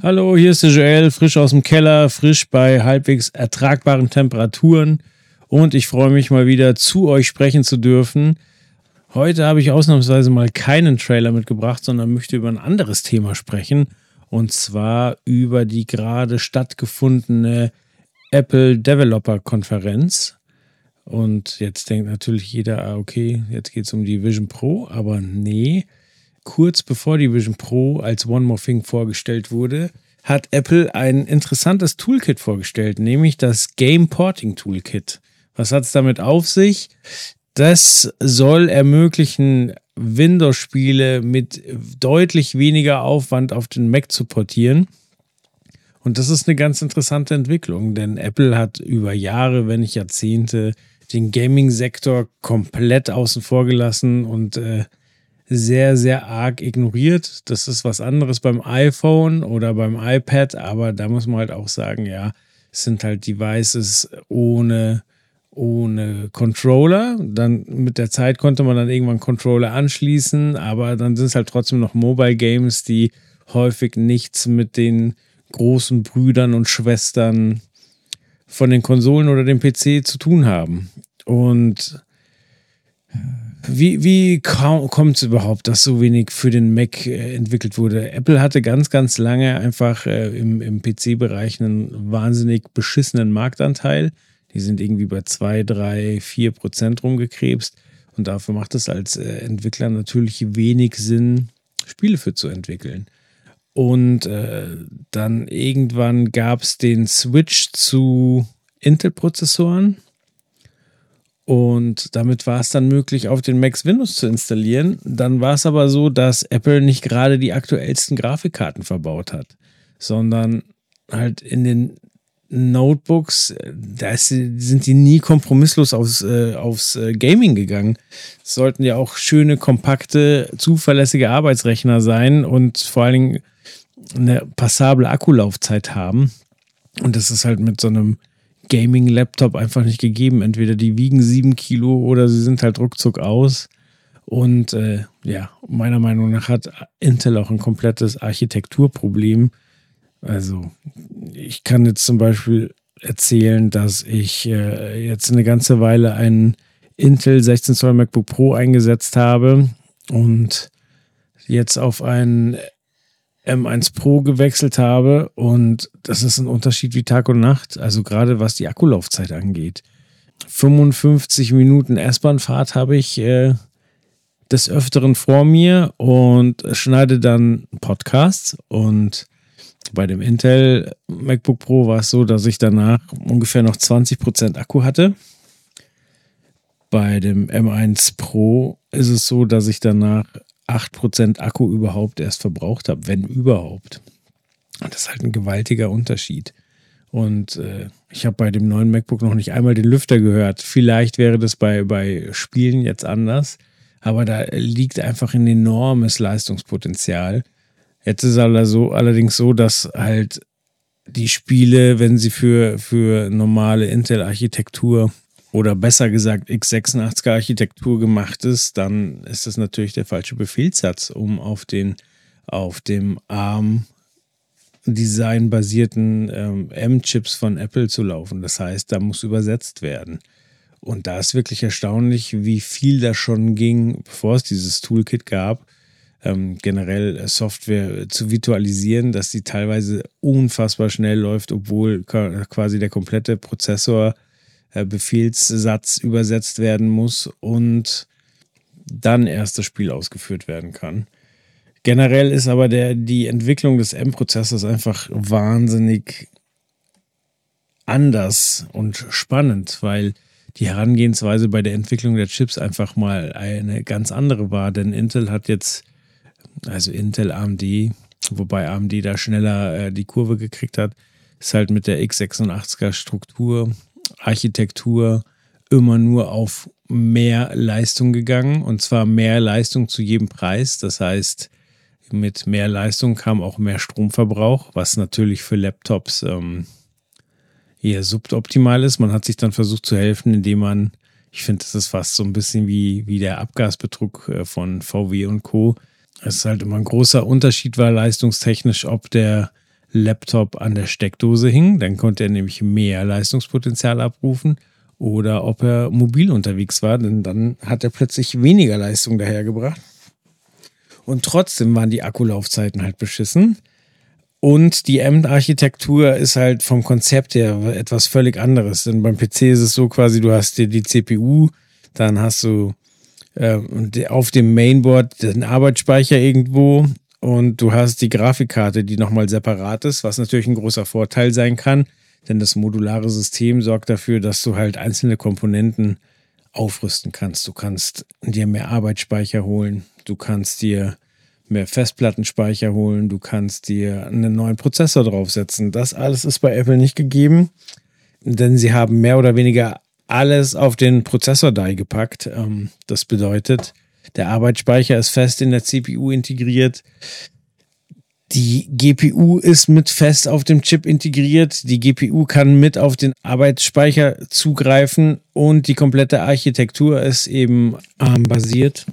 Speaker 4: Hallo, hier ist der Joel, frisch aus dem Keller, frisch bei halbwegs ertragbaren Temperaturen und ich freue mich mal wieder zu euch sprechen zu dürfen. Heute habe ich ausnahmsweise mal keinen Trailer mitgebracht, sondern möchte über ein anderes Thema sprechen und zwar über die gerade stattgefundene Apple Developer Konferenz. Und jetzt denkt natürlich jeder, ah, okay, jetzt geht es um die Vision Pro, aber nee. Kurz bevor die Vision Pro als One More Thing vorgestellt wurde, hat Apple ein interessantes Toolkit vorgestellt, nämlich das Game Porting Toolkit. Was hat es damit auf sich? Das soll ermöglichen, Windows-Spiele mit deutlich weniger Aufwand auf den Mac zu portieren. Und das ist eine ganz interessante Entwicklung, denn Apple hat über Jahre, wenn nicht Jahrzehnte, den Gaming-Sektor komplett außen vor gelassen und äh, sehr, sehr arg ignoriert. Das ist was anderes beim iPhone oder beim iPad, aber da muss man halt auch sagen, ja, es sind halt Devices ohne ohne Controller. Dann mit der Zeit konnte man dann irgendwann Controller anschließen, aber dann sind es halt trotzdem noch Mobile Games, die häufig nichts mit den großen Brüdern und Schwestern von den Konsolen oder dem PC zu tun haben. Und wie, wie kommt es überhaupt, dass so wenig für den Mac äh, entwickelt wurde? Apple hatte ganz, ganz lange einfach äh, im, im PC-Bereich einen wahnsinnig beschissenen Marktanteil. Die sind irgendwie bei 2, 3, 4 Prozent rumgekrebst. Und dafür macht es als äh, Entwickler natürlich wenig Sinn, Spiele für zu entwickeln. Und äh, dann irgendwann gab es den Switch zu Intel-Prozessoren. Und damit war es dann möglich, auf den Macs Windows zu installieren. Dann war es aber so, dass Apple nicht gerade die aktuellsten Grafikkarten verbaut hat, sondern halt in den Notebooks, da sind die nie kompromisslos aufs, äh, aufs äh, Gaming gegangen. Es sollten ja auch schöne, kompakte, zuverlässige Arbeitsrechner sein und vor allen Dingen eine passable Akkulaufzeit haben. Und das ist halt mit so einem Gaming-Laptop einfach nicht gegeben. Entweder die wiegen sieben Kilo oder sie sind halt ruckzuck aus. Und äh, ja, meiner Meinung nach hat Intel auch ein komplettes Architekturproblem also ich kann jetzt zum Beispiel erzählen, dass ich äh, jetzt eine ganze Weile einen Intel 16 Zoll MacBook Pro eingesetzt habe und jetzt auf einen M1 Pro gewechselt habe und das ist ein Unterschied wie Tag und Nacht, also gerade was die Akkulaufzeit angeht. 55 Minuten S-Bahn-Fahrt habe ich äh, des Öfteren vor mir und schneide dann Podcasts und bei dem Intel MacBook Pro war es so, dass ich danach ungefähr noch 20% Akku hatte. Bei dem M1 Pro ist es so, dass ich danach 8% Akku überhaupt erst verbraucht habe, wenn überhaupt. Das ist halt ein gewaltiger Unterschied. Und äh, ich habe bei dem neuen MacBook noch nicht einmal den Lüfter gehört. Vielleicht wäre das bei, bei Spielen jetzt anders, aber da liegt einfach ein enormes Leistungspotenzial. Jetzt ist es also allerdings so, dass halt die Spiele, wenn sie für, für normale Intel-Architektur oder besser gesagt x86-Architektur gemacht ist, dann ist das natürlich der falsche Befehlssatz, um auf den auf dem ARM Design basierten ähm, M-Chips von Apple zu laufen. Das heißt, da muss übersetzt werden. Und da ist wirklich erstaunlich, wie viel da schon ging, bevor es dieses Toolkit gab ähm, generell Software zu virtualisieren, dass sie teilweise unfassbar schnell läuft, obwohl quasi der komplette Prozessor äh, Befehlssatz übersetzt werden muss und dann erst das Spiel ausgeführt werden kann. Generell ist aber der, die Entwicklung des M-Prozessors einfach wahnsinnig anders und spannend, weil die Herangehensweise bei der Entwicklung der Chips einfach mal eine ganz andere war. Denn Intel hat jetzt, also Intel AMD, wobei AMD da schneller äh, die Kurve gekriegt hat, ist halt mit der x86er Struktur, Architektur immer nur auf mehr Leistung gegangen und zwar mehr Leistung zu jedem Preis. Das heißt, mit mehr Leistung kam auch mehr Stromverbrauch, was natürlich für Laptops ähm, eher suboptimal ist. Man hat sich dann versucht zu helfen, indem man, ich finde, das ist fast so ein bisschen wie, wie der Abgasbetrug äh, von VW und Co. Es ist halt immer ein großer Unterschied war leistungstechnisch, ob der Laptop an der Steckdose hing, dann konnte er nämlich mehr Leistungspotenzial abrufen, oder ob er mobil unterwegs war, denn dann hat er plötzlich weniger Leistung dahergebracht. Und trotzdem waren die Akkulaufzeiten halt beschissen. Und die M-Architektur ist halt vom Konzept her etwas völlig anderes. Denn beim PC ist es so quasi, du hast dir die CPU, dann hast du äh, auf dem Mainboard den Arbeitsspeicher irgendwo und du hast die Grafikkarte, die nochmal separat ist, was natürlich ein großer Vorteil sein kann, denn das modulare System sorgt dafür, dass du halt einzelne Komponenten aufrüsten kannst. Du kannst dir mehr Arbeitsspeicher holen, du kannst dir mehr Festplattenspeicher holen, du kannst dir einen neuen Prozessor draufsetzen. Das alles ist bei Apple nicht gegeben, denn sie haben mehr oder weniger alles auf den Prozessor-Die gepackt. Ähm, das bedeutet, der Arbeitsspeicher ist fest in der CPU integriert. Die GPU ist mit fest auf dem Chip integriert. Die GPU kann mit auf den Arbeitsspeicher zugreifen und die komplette Architektur ist eben ARM-basiert.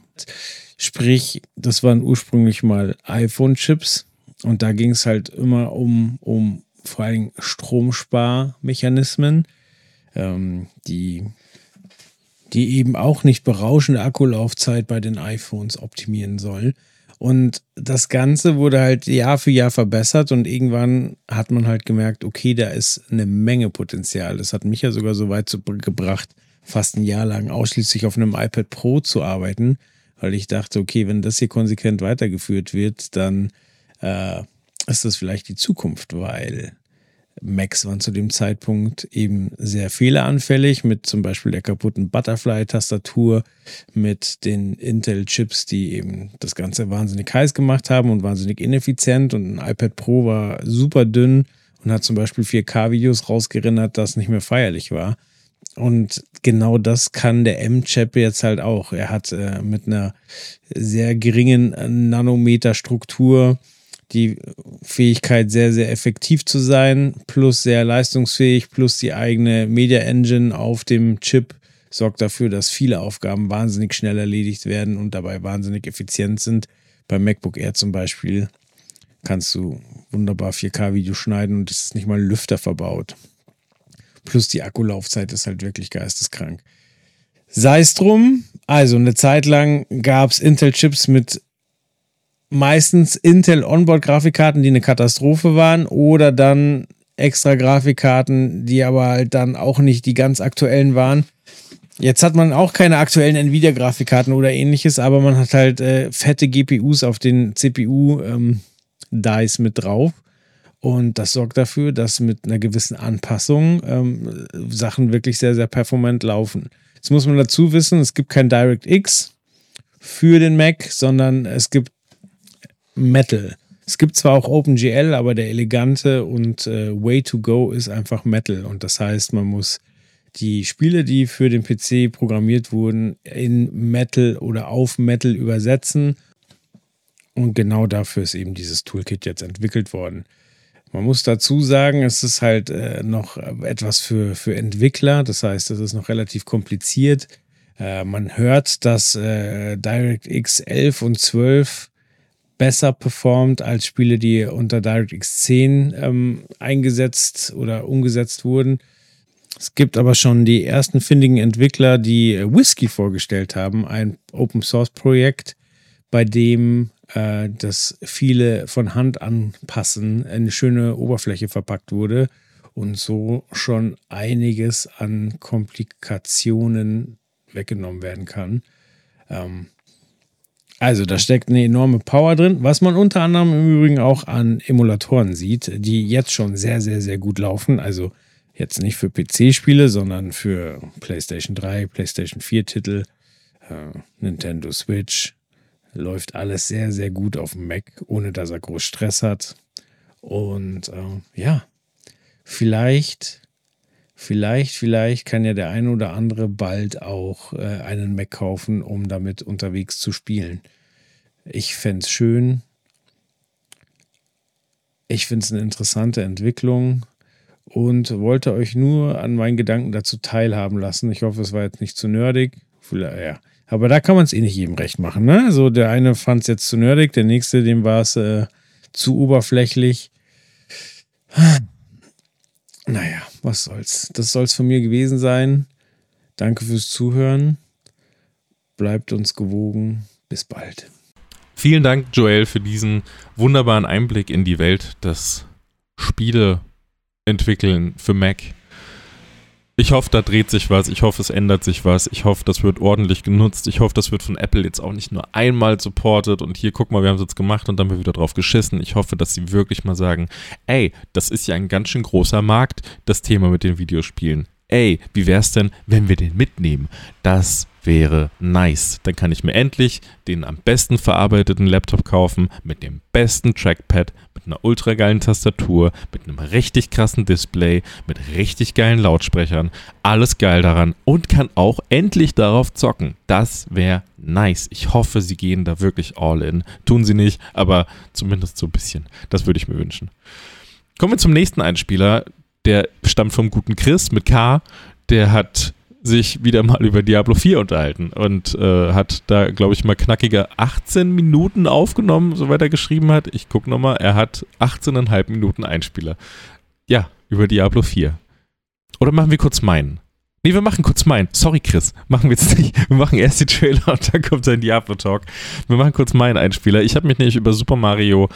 Speaker 4: Sprich, das waren ursprünglich mal iPhone-Chips und da ging es halt immer um, um vor allem Stromsparmechanismen, ähm, die, die eben auch nicht berauschende Akkulaufzeit bei den iPhones optimieren sollen. Und das Ganze wurde halt Jahr für Jahr verbessert und irgendwann hat man halt gemerkt, okay, da ist eine Menge Potenzial. Das hat mich ja sogar so weit gebracht, fast ein Jahr lang ausschließlich auf einem iPad Pro zu arbeiten, weil ich dachte, okay, wenn das hier konsequent weitergeführt wird, dann äh, ist das vielleicht die Zukunft, weil Macs waren zu dem Zeitpunkt eben sehr fehleranfällig mit zum Beispiel der kaputten Butterfly-Tastatur, mit den Intel-Chips, die eben das Ganze wahnsinnig heiß gemacht haben und wahnsinnig ineffizient und ein iPad Pro war super dünn und hat zum Beispiel 4K-Videos rausgerinnert, das nicht mehr feierlich war. Und genau das kann der M-Chip jetzt halt auch. Er hat äh, mit einer sehr geringen Nanometer-Struktur die Fähigkeit, sehr, sehr effektiv zu sein, plus sehr leistungsfähig, plus die eigene Media Engine auf dem Chip sorgt dafür, dass viele Aufgaben wahnsinnig schnell erledigt werden und dabei wahnsinnig effizient sind. Beim MacBook Air zum Beispiel kannst du wunderbar 4K-Video schneiden und es ist nicht mal Lüfter verbaut. Plus die Akkulaufzeit ist halt wirklich geisteskrank. Sei es drum, also eine Zeit lang gab es Intel-Chips mit meistens Intel Onboard-Grafikkarten, die eine Katastrophe waren, oder dann extra Grafikkarten, die aber halt dann auch nicht die ganz aktuellen waren. Jetzt hat man auch keine aktuellen Nvidia-Grafikkarten oder ähnliches, aber man hat halt äh, fette GPUs auf den CPU-Dice ähm, mit drauf. Und das sorgt dafür, dass mit einer gewissen Anpassung ähm, Sachen wirklich sehr, sehr performant laufen. Jetzt muss man dazu wissen, es gibt kein DirectX für den Mac, sondern es gibt Metal. Es gibt zwar auch OpenGL, aber der elegante und äh, Way to Go ist einfach Metal. Und das heißt, man muss die Spiele, die für den PC programmiert wurden, in Metal oder auf Metal übersetzen. Und genau dafür ist eben dieses Toolkit jetzt entwickelt worden. Man muss dazu sagen, es ist halt äh, noch etwas für, für Entwickler, das heißt, es ist noch relativ kompliziert. Äh, man hört, dass äh, DirectX 11 und 12 besser performt als Spiele, die unter DirectX 10 ähm, eingesetzt oder umgesetzt wurden. Es gibt aber schon die ersten findigen Entwickler, die Whisky vorgestellt haben, ein Open Source Projekt, bei dem äh, das viele von Hand anpassen, eine schöne Oberfläche verpackt wurde und so schon einiges an Komplikationen weggenommen werden kann. Ähm, Also da steckt eine enorme Power drin, was man unter anderem im Übrigen auch an Emulatoren sieht, die jetzt schon sehr, sehr, sehr gut laufen. Also jetzt nicht für PC-Spiele, sondern für PlayStation 3, PlayStation 4 Titel, äh, Nintendo Switch. Läuft alles sehr, sehr gut auf dem Mac, ohne dass er groß Stress hat. Und äh, ja, vielleicht, vielleicht, vielleicht kann ja der eine oder andere bald auch äh, einen Mac kaufen, um damit unterwegs zu spielen. Ich fände es schön. Ich finde es eine interessante Entwicklung und wollte euch nur an meinen Gedanken dazu teilhaben lassen. Ich hoffe, es war jetzt nicht zu nerdig. Vielleicht, ja. Aber da kann man es eh nicht jedem recht machen. Ne? So, der eine fand es jetzt zu nerdig, der nächste, dem war es äh, zu oberflächlich. Naja, was soll's. Das soll es von mir gewesen sein. Danke fürs Zuhören. Bleibt uns gewogen. Bis bald.
Speaker 1: Vielen Dank, Joel, für diesen wunderbaren Einblick in die Welt des Spieleentwickeln für Mac. Ich hoffe, da dreht sich was. Ich hoffe, es ändert sich was. Ich hoffe, das wird ordentlich genutzt. Ich hoffe, das wird von Apple jetzt auch nicht nur einmal supportet und hier, guck mal, wir haben es jetzt gemacht und dann haben wir wieder drauf geschissen. Ich hoffe, dass sie wirklich mal sagen, ey, das ist ja ein ganz schön großer Markt, das Thema mit den Videospielen. Ey, wie wär's denn, wenn wir den mitnehmen? Das wäre nice. Dann kann ich mir endlich den am besten verarbeiteten Laptop kaufen, mit dem besten Trackpad, mit einer ultra geilen Tastatur, mit einem richtig krassen Display, mit richtig geilen Lautsprechern. Alles geil daran und kann auch endlich darauf zocken. Das wäre nice. Ich hoffe, sie gehen da wirklich all in. Tun sie nicht, aber zumindest so ein bisschen. Das würde ich mir wünschen. Kommen wir zum nächsten Einspieler. Der stammt vom guten Chris mit K. Der hat sich wieder mal über Diablo 4 unterhalten und äh, hat da, glaube ich, mal knackige 18 Minuten aufgenommen, soweit er geschrieben hat. Ich gucke nochmal, er hat 18,5 Minuten Einspieler. Ja, über Diablo 4. Oder machen wir kurz meinen? Nee, wir machen kurz meinen. Sorry, Chris. Machen wir jetzt nicht. Wir machen erst die Trailer und dann kommt sein Diablo-Talk. Wir machen kurz meinen Einspieler. Ich habe mich nämlich über Super Mario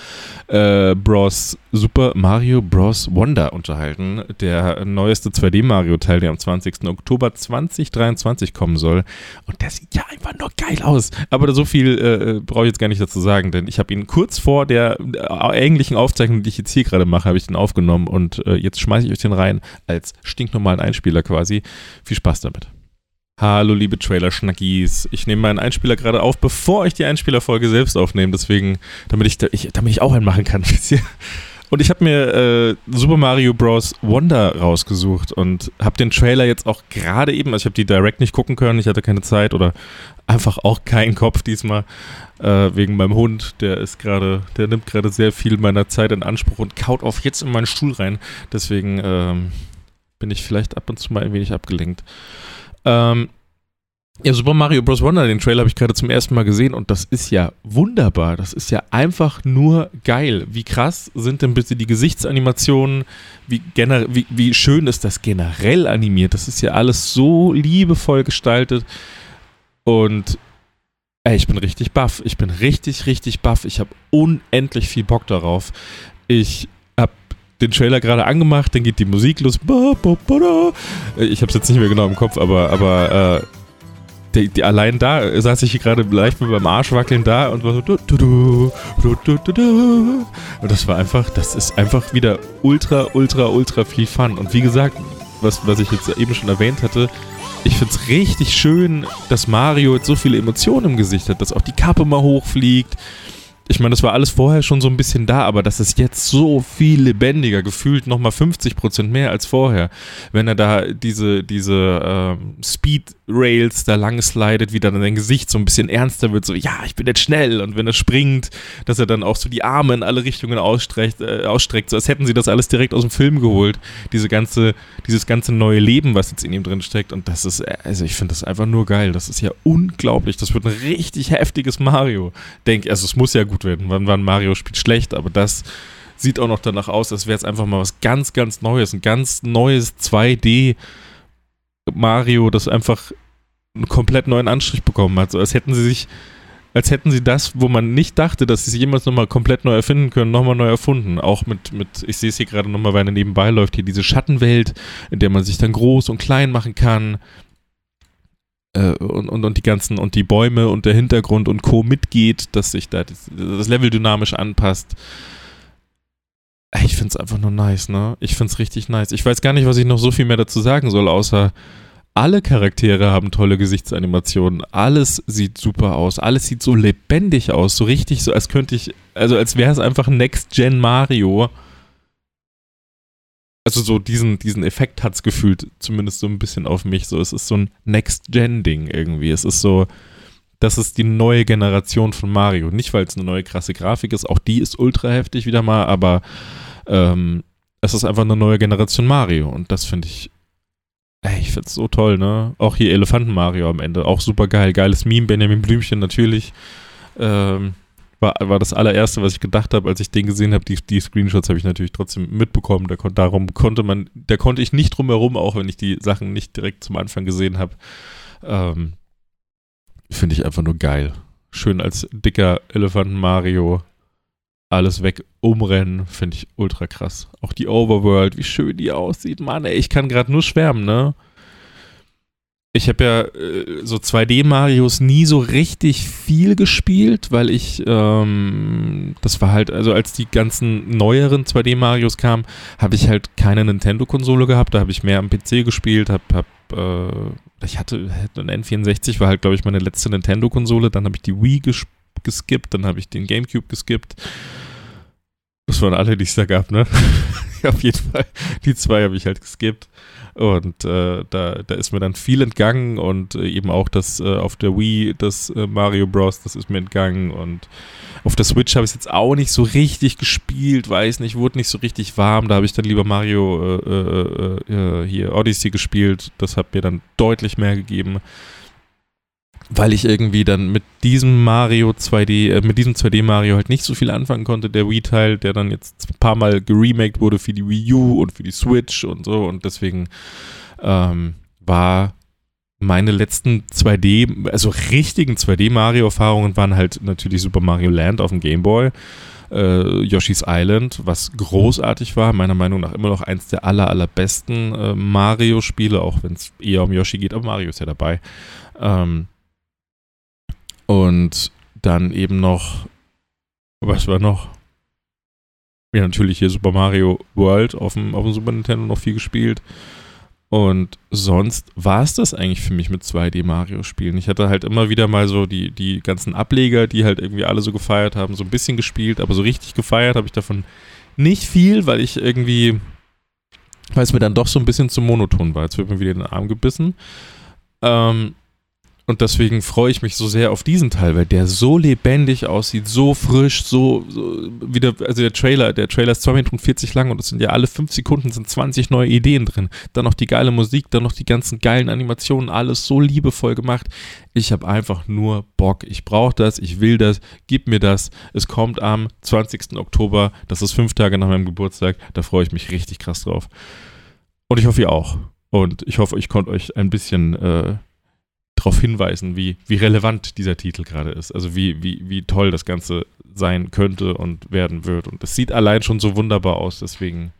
Speaker 1: äh, Bros. Super Mario Bros. Wonder unterhalten. Der neueste 2D-Mario-Teil, der am 20. Oktober 2023 kommen soll. Und der sieht ja einfach nur geil aus. Aber so viel äh, brauche ich jetzt gar nicht dazu sagen, denn ich habe ihn kurz vor der äh, eigentlichen Aufzeichnung, die ich jetzt hier gerade mache, habe ich den aufgenommen und äh, jetzt schmeiße ich euch den rein als stinknormalen Einspieler quasi. Viel Spaß damit. Hallo, liebe Trailer-Schnackis. Ich nehme meinen Einspieler gerade auf, bevor ich die Einspielerfolge selbst aufnehme. Deswegen, damit ich, ich damit ich auch einen machen kann. Und ich habe mir äh, Super Mario Bros. Wonder rausgesucht und habe den Trailer jetzt auch gerade eben, also ich habe die direkt nicht gucken können, ich hatte keine Zeit oder einfach auch keinen Kopf diesmal äh, wegen meinem Hund. Der ist gerade, der nimmt gerade sehr viel meiner Zeit in Anspruch und kaut auf jetzt in meinen Stuhl rein. Deswegen ähm, bin ich vielleicht ab und zu mal ein wenig abgelenkt. Ähm, ja, Super Mario Bros. Wonder, den Trailer habe ich gerade zum ersten Mal gesehen und das ist ja wunderbar. Das ist ja einfach nur geil. Wie krass sind denn bitte die Gesichtsanimationen? Wie, wie, wie schön ist das generell animiert? Das ist ja alles so liebevoll gestaltet. Und ey, ich bin richtig baff. Ich bin richtig, richtig baff. Ich habe unendlich viel Bock darauf. Ich den Trailer gerade angemacht, dann geht die Musik los. Ich habe es jetzt nicht mehr genau im Kopf, aber, aber äh, die, die, allein da saß ich gerade leicht mit meinem Arsch wackeln da und war so. Du, du, du, und das war einfach, das ist einfach wieder ultra, ultra, ultra viel Fun. Und wie gesagt, was, was ich jetzt eben schon erwähnt hatte, ich finde es richtig schön, dass Mario jetzt so viele Emotionen im Gesicht hat, dass auch die Kappe mal hochfliegt, ich meine, das war alles vorher schon so ein bisschen da, aber das ist jetzt so viel lebendiger, gefühlt nochmal 50 Prozent mehr als vorher. Wenn er da diese, diese ähm, Speed Rails da lang slidet, wie dann sein Gesicht so ein bisschen ernster wird, so, ja, ich bin jetzt schnell. Und wenn er springt, dass er dann auch so die Arme in alle Richtungen ausstreckt, äh, ausstreckt so als hätten sie das alles direkt aus dem Film geholt. Diese ganze, dieses ganze neue Leben, was jetzt in ihm drin steckt. Und das ist, also ich finde das einfach nur geil. Das ist ja unglaublich. Das wird ein richtig heftiges Mario. Denk, also es muss ja gut werden. Wann war ein Mario spielt schlecht, aber das sieht auch noch danach aus, als wäre es einfach mal was ganz, ganz Neues. Ein ganz neues 2D Mario, das einfach einen komplett neuen Anstrich bekommen hat. So als hätten sie sich, als hätten sie das, wo man nicht dachte, dass sie sich jemals nochmal komplett neu erfinden können, nochmal neu erfunden. Auch mit, mit ich sehe es hier gerade nochmal, weil er nebenbei läuft, hier diese Schattenwelt, in der man sich dann groß und klein machen kann äh, und, und, und die ganzen und die Bäume und der Hintergrund und Co. mitgeht, dass sich da das, das Level dynamisch anpasst. Ich finde es einfach nur nice, ne? Ich finde es richtig nice. Ich weiß gar nicht, was ich noch so viel mehr dazu sagen soll, außer alle Charaktere haben tolle Gesichtsanimationen. Alles sieht super aus. Alles sieht so lebendig aus. So richtig so, als könnte ich, also als wäre es einfach Next-Gen Mario. Also so diesen, diesen Effekt hat es gefühlt, zumindest so ein bisschen auf mich. So, es ist so ein Next-Gen-Ding irgendwie. Es ist so, das ist die neue Generation von Mario. Nicht, weil es eine neue krasse Grafik ist, auch die ist ultra heftig wieder mal, aber ähm, es ist einfach eine neue Generation Mario und das finde ich Ey, ich find's so toll, ne? Auch hier Elefanten Mario am Ende, auch super geil. Geiles Meme, Benjamin Blümchen natürlich. Ähm, war, war das allererste, was ich gedacht habe, als ich den gesehen habe. Die, die Screenshots habe ich natürlich trotzdem mitbekommen. Da darum konnte man, da konnte ich nicht drum herum, auch wenn ich die Sachen nicht direkt zum Anfang gesehen habe. Ähm, Finde ich einfach nur geil. Schön als dicker Elefanten Mario alles weg umrennen, finde ich ultra krass. Auch die Overworld, wie schön die aussieht. Mann, ey, ich kann gerade nur schwärmen, ne? Ich habe ja äh, so 2D-Marios nie so richtig viel gespielt, weil ich, ähm, das war halt, also als die ganzen neueren 2D-Marios kamen, habe ich halt keine Nintendo-Konsole gehabt, da habe ich mehr am PC gespielt, habe, hab, äh, ich hatte, ein N64 war halt, glaube ich, meine letzte Nintendo-Konsole, dann habe ich die Wii gespielt geskippt, dann habe ich den Gamecube geskippt. Das waren alle, die es da gab, ne? Auf jeden Fall. Die zwei habe ich halt geskippt. Und äh, da, da ist mir dann viel entgangen und äh, eben auch das äh, auf der Wii, das äh, Mario Bros., das ist mir entgangen. Und auf der Switch habe ich es jetzt auch nicht so richtig gespielt, weiß nicht, wurde nicht so richtig warm. Da habe ich dann lieber Mario äh, hier Odyssey gespielt. Das hat mir dann deutlich mehr gegeben weil ich irgendwie dann mit diesem Mario 2D, äh, mit diesem 2D Mario halt nicht so viel anfangen konnte, der Wii-Teil, der dann jetzt ein paar Mal geremaked wurde für die Wii U und für die Switch und so und deswegen ähm, war meine letzten 2D, also richtigen 2D Mario-Erfahrungen waren halt natürlich Super Mario Land auf dem Game Boy, äh, Yoshi's Island, was großartig war, meiner Meinung nach immer noch eins der aller, allerbesten äh, Mario-Spiele, auch wenn es eher um Yoshi geht, aber Mario ist ja dabei. Ähm, und dann eben noch, was war noch? Ja, natürlich hier Super Mario World auf dem, auf dem Super Nintendo noch viel gespielt. Und sonst war es das eigentlich für mich mit 2D-Mario-Spielen. Ich hatte halt immer wieder mal so die, die ganzen Ableger, die halt irgendwie alle so gefeiert haben, so ein bisschen gespielt, aber so richtig gefeiert habe ich davon nicht viel, weil ich irgendwie, weil es mir dann doch so ein bisschen zu monoton war. Jetzt wird mir wieder in den Arm gebissen. Ähm, und deswegen freue ich mich so sehr auf diesen Teil, weil der so lebendig aussieht, so frisch, so, so wieder, also der Trailer, der Trailer ist 2 Minuten 40 lang und es sind ja alle 5 Sekunden sind 20 neue Ideen drin. Dann noch die geile Musik, dann noch die ganzen geilen Animationen, alles so liebevoll gemacht. Ich habe einfach nur Bock. Ich brauche das, ich will das, gib mir das. Es kommt am 20. Oktober, das ist fünf Tage nach meinem Geburtstag, da freue ich mich richtig krass drauf. Und ich hoffe, ihr auch. Und ich hoffe, ich konnte euch ein bisschen äh, darauf hinweisen, wie, wie relevant dieser Titel gerade ist. Also wie, wie, wie toll das Ganze sein könnte und werden wird. Und es sieht allein schon so wunderbar aus, deswegen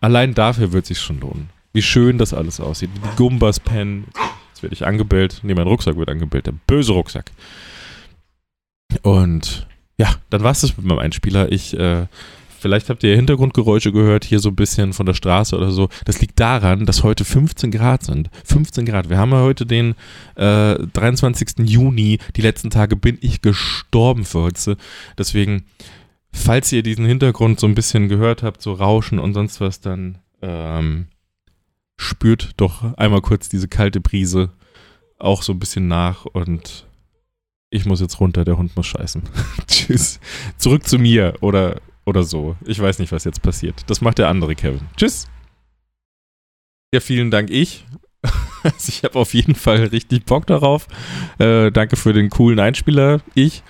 Speaker 1: allein dafür wird es sich schon lohnen. Wie schön das alles aussieht. Die Gumbas Pen. Jetzt werde ich angebellt. Nee, mein Rucksack wird angebellt. Der böse Rucksack. Und ja, dann war es das mit meinem Einspieler. Ich äh, Vielleicht habt ihr Hintergrundgeräusche gehört, hier so ein bisschen von der Straße oder so. Das liegt daran, dass heute 15 Grad sind. 15 Grad. Wir haben ja heute den äh, 23. Juni. Die letzten Tage bin ich gestorben für heute. Deswegen, falls ihr diesen Hintergrund so ein bisschen gehört habt, so Rauschen und sonst was, dann ähm, spürt doch einmal kurz diese kalte Brise auch so ein bisschen nach und ich muss jetzt runter, der Hund muss scheißen. Tschüss. Zurück zu mir oder oder so. Ich weiß nicht, was jetzt passiert. Das macht der andere Kevin. Tschüss. Ja, vielen Dank, ich. Also ich habe auf jeden Fall richtig Bock darauf. Äh, danke für den coolen Einspieler, ich.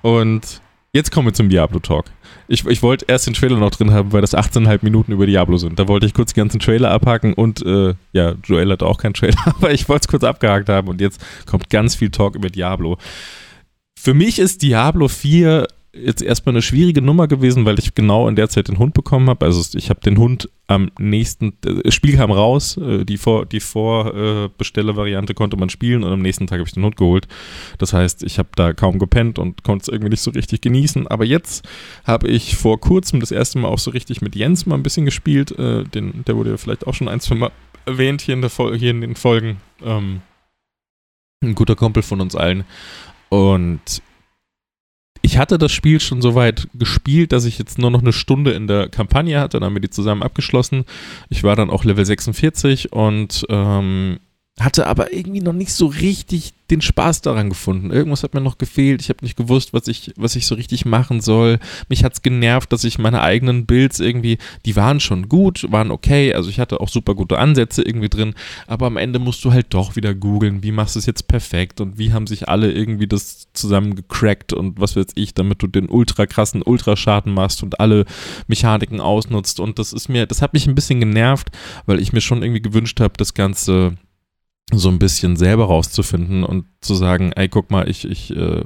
Speaker 1: Und jetzt kommen wir zum Diablo-Talk. Ich, ich wollte erst den Trailer noch drin haben, weil das 18,5 Minuten über Diablo sind. Da wollte ich kurz die ganzen Trailer abhaken und äh, ja, Joel hat auch keinen Trailer, aber ich wollte es kurz abgehakt haben und jetzt kommt ganz viel Talk über Diablo. Für mich ist Diablo 4 jetzt erstmal eine schwierige Nummer gewesen, weil ich genau in der Zeit den Hund bekommen habe. Also ich habe den Hund am nächsten, äh, das Spiel kam raus, äh, die Vor, die Vorbestelle-Variante konnte man spielen und am nächsten Tag habe ich den Hund geholt. Das heißt, ich habe da kaum gepennt und konnte es irgendwie nicht so richtig genießen. Aber jetzt habe ich vor kurzem das erste Mal auch so richtig mit Jens mal ein bisschen gespielt. Äh, den, der wurde ja vielleicht auch schon ein, zwei Mal erwähnt hier in, der, hier in den Folgen. Ähm, ein guter Kumpel von uns allen. Und ich hatte das Spiel schon so weit gespielt, dass ich jetzt nur noch eine Stunde in der Kampagne hatte. Dann haben wir die zusammen abgeschlossen. Ich war dann auch Level 46 und ähm, hatte aber irgendwie noch nicht so richtig den Spaß daran gefunden. Irgendwas hat mir noch gefehlt. Ich habe nicht gewusst, was ich, was ich so richtig machen soll. Mich hat es genervt, dass ich meine eigenen Builds irgendwie, die waren schon gut, waren okay. Also ich hatte auch super gute Ansätze irgendwie drin. Aber am Ende musst du halt doch wieder googeln, wie machst du es jetzt perfekt und wie haben sich alle irgendwie das zusammen gecrackt und was weiß ich, damit du den ultra krassen Ultraschaden machst und alle Mechaniken ausnutzt. Und das ist mir, das hat mich ein bisschen genervt, weil ich mir schon irgendwie gewünscht habe, das Ganze so ein bisschen selber rauszufinden und zu sagen, ey, guck mal, ich, ich äh,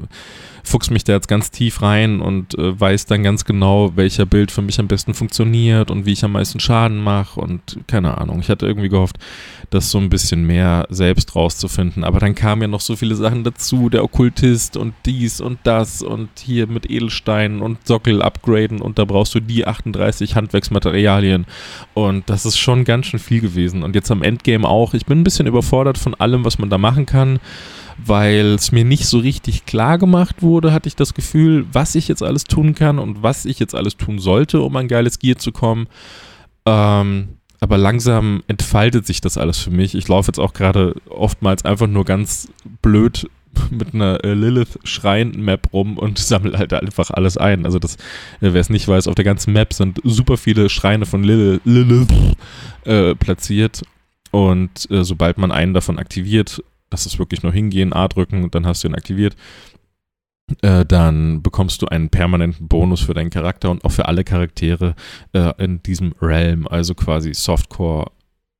Speaker 1: fuchs mich da jetzt ganz tief rein und äh, weiß dann ganz genau, welcher Bild für mich am besten funktioniert und wie ich am meisten Schaden mache und keine Ahnung. Ich hatte irgendwie gehofft, das so ein bisschen mehr selbst rauszufinden. Aber dann kamen ja noch so viele Sachen dazu, der Okkultist und dies und das und hier mit Edelsteinen und Sockel upgraden und da brauchst du die 38 Handwerksmaterialien und das ist schon ganz schön viel gewesen. Und jetzt am Endgame auch. Ich bin ein bisschen überfordert von allem, was man da machen kann weil es mir nicht so richtig klar gemacht wurde, hatte ich das Gefühl, was ich jetzt alles tun kann und was ich jetzt alles tun sollte, um an geiles Gear zu kommen. Ähm, aber langsam entfaltet sich das alles für mich. Ich laufe jetzt auch gerade oftmals einfach nur ganz blöd mit einer äh, Lilith-Schrein-Map rum und sammle halt einfach alles ein. Also das, äh, wer es nicht weiß, auf der ganzen Map sind super viele Schreine von Lilith, Lilith äh, platziert und äh, sobald man einen davon aktiviert, das ist wirklich nur hingehen, A drücken und dann hast du ihn aktiviert. Äh, dann bekommst du einen permanenten Bonus für deinen Charakter und auch für alle Charaktere äh, in diesem Realm, also quasi Softcore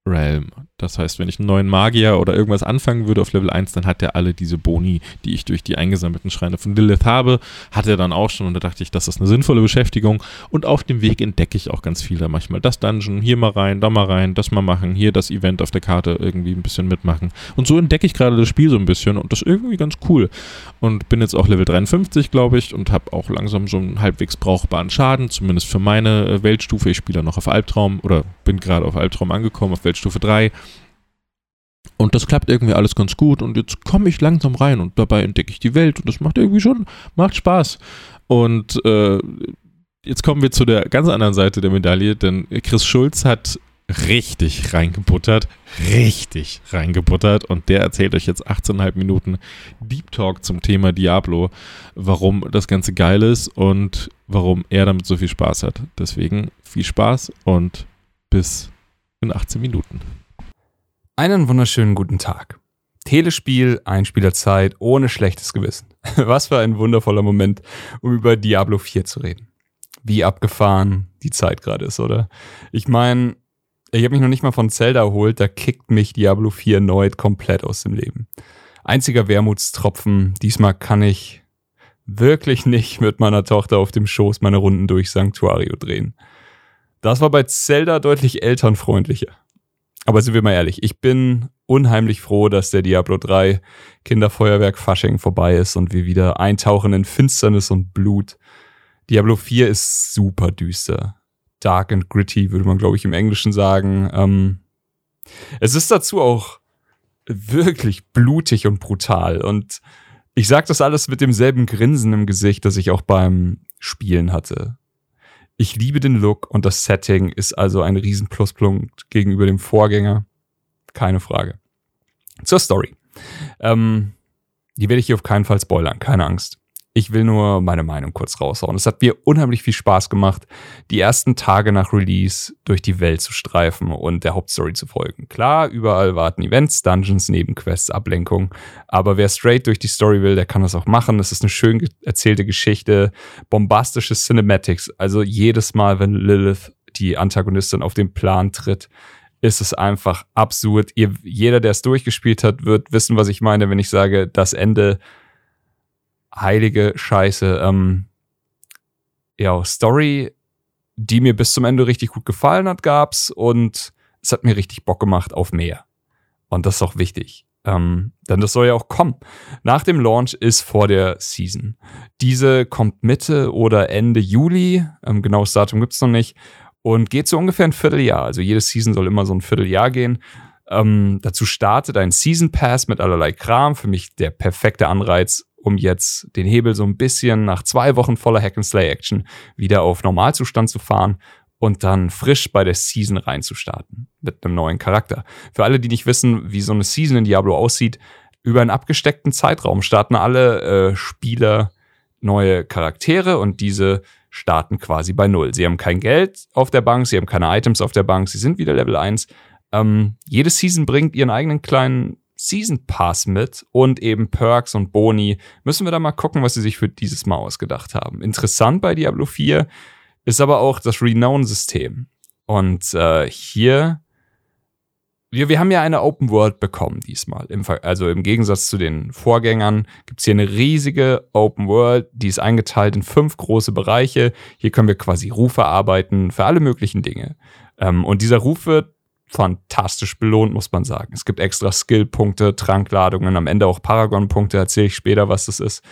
Speaker 1: Realm. Das heißt, wenn ich einen neuen Magier oder irgendwas anfangen würde auf Level 1, dann hat er alle diese Boni, die ich durch die eingesammelten Schreine von Lilith habe, hat er dann auch schon. Und da dachte ich, das ist eine sinnvolle Beschäftigung. Und auf dem Weg entdecke ich auch ganz viel da manchmal. Das Dungeon, hier mal rein, da mal rein, das mal machen, hier das Event auf der Karte irgendwie ein bisschen mitmachen. Und so entdecke ich gerade das Spiel so ein bisschen und das ist irgendwie ganz cool. Und bin jetzt auch Level 53, glaube ich und habe auch langsam so einen halbwegs brauchbaren Schaden, zumindest für meine äh, Weltstufe. Ich spiele noch auf Albtraum oder bin gerade auf Albtraum angekommen, auf Weltstufe 3 und das klappt irgendwie alles ganz gut und jetzt komme ich langsam rein und dabei entdecke ich die Welt und das macht irgendwie schon, macht Spaß. Und äh, jetzt kommen wir zu der ganz anderen Seite der Medaille, denn Chris Schulz hat richtig reingebuttert, richtig reingebuttert und der erzählt euch jetzt 18,5 Minuten Deep Talk zum Thema Diablo, warum das Ganze geil ist und warum er damit so viel Spaß hat. Deswegen viel Spaß und bis in 18 Minuten.
Speaker 5: Einen wunderschönen guten Tag. Telespiel, Einspielerzeit, ohne schlechtes Gewissen. Was für ein wundervoller Moment, um über Diablo 4 zu reden. Wie abgefahren die Zeit gerade ist, oder? Ich meine, ich habe mich noch nicht mal von Zelda erholt, da kickt mich Diablo 4 erneut komplett aus dem Leben. Einziger Wermutstropfen, diesmal kann ich wirklich nicht mit meiner Tochter auf dem Schoß meine Runden durch Sanctuario drehen. Das war bei Zelda deutlich elternfreundlicher. Aber sind wir mal ehrlich, ich bin unheimlich froh, dass der Diablo 3 Kinderfeuerwerk Fasching vorbei ist und wir wieder eintauchen in Finsternis und Blut. Diablo 4 ist super düster. Dark and gritty, würde man, glaube ich, im Englischen sagen. Ähm, es ist dazu auch wirklich blutig und brutal. Und ich sage das alles mit demselben Grinsen im Gesicht, das ich auch beim Spielen hatte. Ich liebe den Look und das Setting ist also ein riesen Pluspunkt gegenüber dem Vorgänger. Keine Frage. Zur Story. Ähm, die werde ich hier auf keinen Fall spoilern, keine Angst. Ich will nur meine Meinung kurz raushauen. Es hat mir unheimlich viel Spaß gemacht, die ersten Tage nach Release durch die Welt zu streifen und der Hauptstory zu folgen. Klar, überall warten Events, Dungeons, Nebenquests, Ablenkung. Aber wer straight durch die Story will, der kann das auch machen. Es ist eine schön erzählte Geschichte, bombastische Cinematics. Also jedes Mal, wenn Lilith, die Antagonistin, auf den Plan tritt, ist es einfach absurd. Ihr, jeder, der es durchgespielt hat, wird wissen, was ich meine, wenn ich sage, das Ende heilige Scheiße. Ähm, ja, Story, die mir bis zum Ende richtig gut gefallen hat, gab's und es hat mir richtig Bock gemacht auf mehr. Und das ist auch wichtig. Ähm, denn das soll ja auch kommen. Nach dem Launch ist vor der Season. Diese kommt Mitte oder Ende Juli. Ähm, genaues Datum gibt's noch nicht. Und geht so ungefähr ein Vierteljahr. Also jede Season soll immer so ein Vierteljahr gehen. Ähm, dazu startet ein Season Pass mit allerlei Kram. Für mich der perfekte Anreiz, um jetzt den Hebel so ein bisschen nach zwei Wochen voller Hack-and-Slay-Action wieder auf Normalzustand zu fahren und dann frisch bei der Season reinzustarten mit einem neuen Charakter. Für alle, die nicht wissen, wie so eine Season in Diablo aussieht, über einen abgesteckten Zeitraum starten alle äh, Spieler neue Charaktere und diese starten quasi bei Null. Sie haben kein Geld auf der Bank, sie haben keine Items auf der Bank, sie sind wieder Level 1. Ähm, jede Season bringt ihren eigenen kleinen Season Pass mit und eben Perks und Boni. Müssen wir da mal gucken, was sie sich für dieses Mal ausgedacht haben. Interessant bei Diablo 4 ist aber auch das Renown-System. Und äh, hier, wir, wir haben ja eine Open World bekommen diesmal. Im, also im Gegensatz zu den Vorgängern gibt's hier eine riesige Open World, die ist eingeteilt in fünf große Bereiche. Hier können wir quasi Rufe arbeiten für alle möglichen Dinge. Ähm, und dieser Ruf wird fantastisch belohnt, muss man sagen. Es gibt extra Skill-Punkte, Trankladungen, am Ende auch Paragon-Punkte, erzähle ich später, was das ist.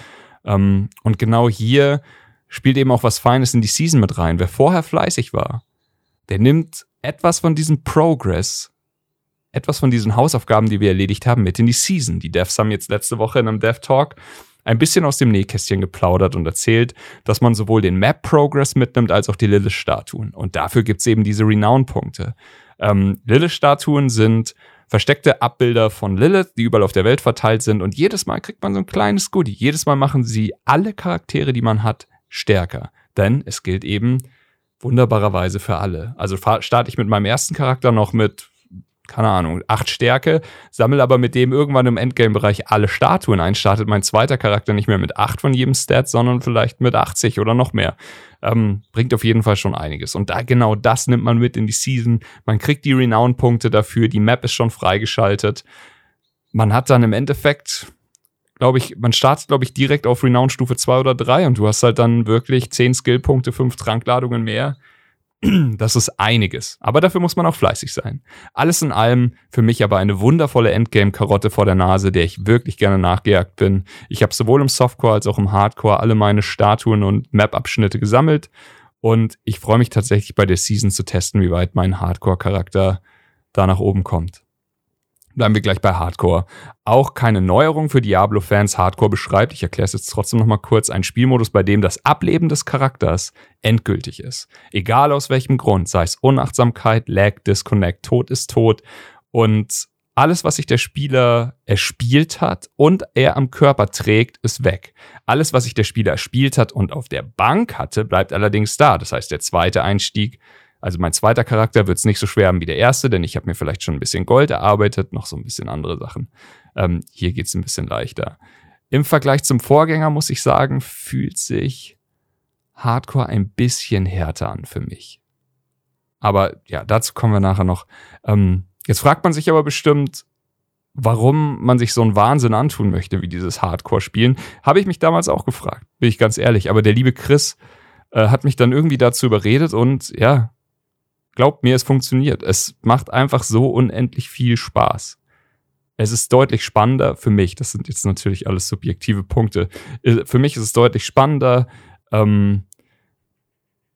Speaker 5: Ähm, und genau hier spielt eben auch was Feines in die Season mit rein. Wer vorher fleißig war, der nimmt etwas von diesem Progress, etwas von diesen Hausaufgaben, die wir erledigt haben, mit in die Season. Die Devs haben jetzt letzte Woche in einem Dev Talk ein bisschen aus dem Nähkästchen geplaudert und erzählt, dass man sowohl den Map Progress mitnimmt als auch die Lilith-Statuen. Und dafür gibt's eben diese Renown-Punkte. Ähm, Lilith-Statuen sind versteckte Abbilder von Lilith, die überall auf der Welt verteilt sind. Und jedes Mal kriegt man so ein kleines Goodie. Jedes Mal machen sie alle Charaktere, die man hat, stärker. Denn es gilt eben wunderbarerweise für alle. Also starte ich mit meinem ersten Charakter noch mit, keine Ahnung, acht Stärke, sammle aber mit dem irgendwann im Endgame-Bereich alle Statuen ein, startet mein zweiter Charakter nicht mehr mit acht von jedem Stat, sondern vielleicht mit 80 oder noch mehr. Ähm, bringt auf jeden Fall schon einiges. Und da genau das nimmt man mit in die Season. Man kriegt die Renown-Punkte dafür, die Map ist schon freigeschaltet. Man hat dann im Endeffekt glaube ich, man startet, glaube ich, direkt auf Renown Stufe 2 oder 3 und du hast halt dann wirklich 10 Skillpunkte, 5 Trankladungen mehr. Das ist einiges. Aber dafür muss man auch fleißig sein. Alles in allem für mich aber eine wundervolle Endgame-Karotte vor der Nase, der ich wirklich gerne nachgejagt bin. Ich habe sowohl im Softcore als auch im Hardcore alle meine Statuen und Map-Abschnitte gesammelt. Und ich freue mich tatsächlich bei der Season zu testen, wie weit mein Hardcore-Charakter da nach oben kommt. Bleiben wir gleich bei Hardcore. Auch keine Neuerung für Diablo-Fans. Hardcore beschreibt, ich erkläre es jetzt trotzdem nochmal kurz, ein Spielmodus, bei dem das Ableben des Charakters endgültig ist. Egal aus welchem Grund, sei es Unachtsamkeit, Lag, Disconnect, Tod ist tot und alles, was sich der Spieler erspielt hat und er am Körper trägt, ist weg. Alles, was sich der Spieler erspielt hat und auf der Bank hatte, bleibt allerdings da. Das heißt, der zweite Einstieg also mein zweiter Charakter wird es nicht so schwer haben wie der erste, denn ich habe mir vielleicht schon ein bisschen Gold erarbeitet, noch so ein bisschen andere Sachen. Ähm, hier geht's ein bisschen leichter. Im Vergleich zum Vorgänger muss ich sagen, fühlt sich Hardcore ein bisschen härter an für mich. Aber ja, dazu kommen wir nachher noch. Ähm, jetzt fragt man sich aber bestimmt, warum man sich so einen Wahnsinn antun möchte, wie dieses Hardcore-Spielen. Habe ich mich damals auch gefragt, bin ich ganz ehrlich. Aber der liebe Chris äh, hat mich dann irgendwie dazu überredet und ja, Glaubt mir, es funktioniert. Es macht einfach so unendlich viel Spaß. Es ist deutlich spannender für mich. Das sind jetzt natürlich alles subjektive Punkte. Äh, für mich ist es deutlich spannender. Ähm,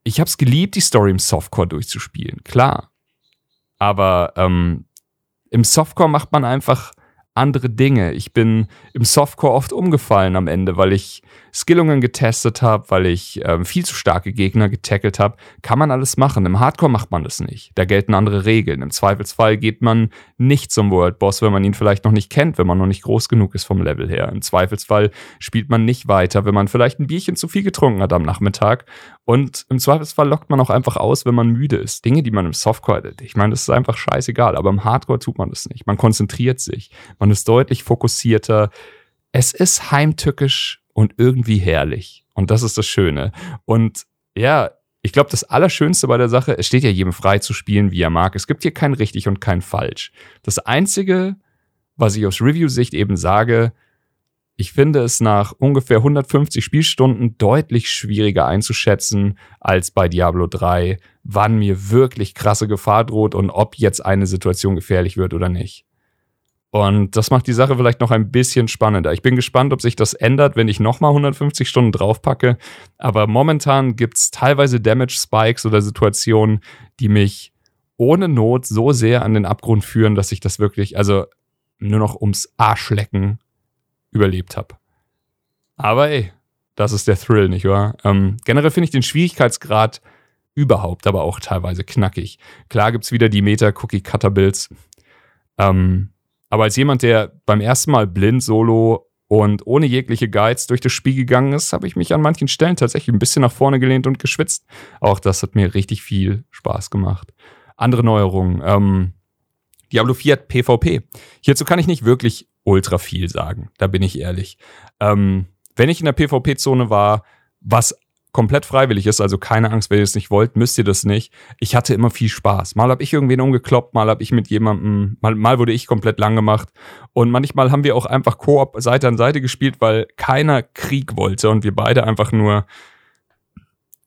Speaker 5: ich habe es geliebt, die Story im Softcore durchzuspielen, klar. Aber ähm, im Softcore macht man einfach andere Dinge. Ich bin im Softcore oft umgefallen am Ende, weil ich Skillungen getestet habe, weil ich ähm, viel zu starke Gegner getackelt habe. Kann man alles machen. Im Hardcore macht man das nicht. Da gelten andere Regeln. Im Zweifelsfall geht man nicht zum World Boss, wenn man ihn vielleicht noch nicht kennt, wenn man noch nicht groß genug ist vom Level her. Im Zweifelsfall spielt man nicht weiter, wenn man vielleicht ein Bierchen zu viel getrunken hat am Nachmittag. Und im Zweifelsfall lockt man auch einfach aus, wenn man müde ist. Dinge, die man im Softcore, ich meine, das ist einfach scheißegal, aber im Hardcore tut man das nicht. Man konzentriert sich. Man ist deutlich fokussierter. Es ist heimtückisch und irgendwie herrlich. Und das ist das Schöne. Und ja, ich glaube, das Allerschönste bei der Sache, es steht ja jedem frei zu spielen, wie er mag. Es gibt hier kein richtig und kein falsch. Das Einzige, was ich aus Review-Sicht eben sage, ich finde es nach ungefähr 150 Spielstunden deutlich schwieriger einzuschätzen als bei Diablo 3, wann mir wirklich krasse Gefahr droht und ob jetzt eine Situation gefährlich wird oder nicht. Und das macht die Sache vielleicht noch ein bisschen spannender. Ich bin gespannt, ob sich das ändert, wenn ich nochmal 150 Stunden draufpacke. Aber momentan gibt's teilweise Damage Spikes oder Situationen, die mich ohne Not so sehr an den Abgrund führen, dass ich das wirklich, also nur noch ums Arschlecken überlebt habe. Aber ey, das ist der Thrill, nicht wahr? Ähm, generell finde ich den Schwierigkeitsgrad überhaupt aber auch teilweise knackig. Klar gibt's wieder die Meta-Cookie-Cutter-Builds. Ähm, aber als jemand, der beim ersten Mal blind solo und ohne jegliche Guides durch das Spiel gegangen ist, habe ich mich an manchen Stellen tatsächlich ein bisschen nach vorne gelehnt und geschwitzt. Auch das hat mir richtig viel Spaß gemacht. Andere Neuerungen. Ähm, Diablo 4 hat PvP. Hierzu kann ich nicht wirklich ultra viel sagen. Da bin ich ehrlich. Ähm, wenn ich in der PvP-Zone war, was komplett freiwillig ist, also keine Angst, wenn ihr es nicht wollt, müsst ihr das nicht. Ich hatte immer viel Spaß. Mal habe ich irgendwen umgekloppt, mal habe ich mit jemandem, mal, mal wurde ich komplett lang gemacht und manchmal haben wir auch einfach Koop Seite an Seite gespielt, weil keiner Krieg wollte und wir beide einfach nur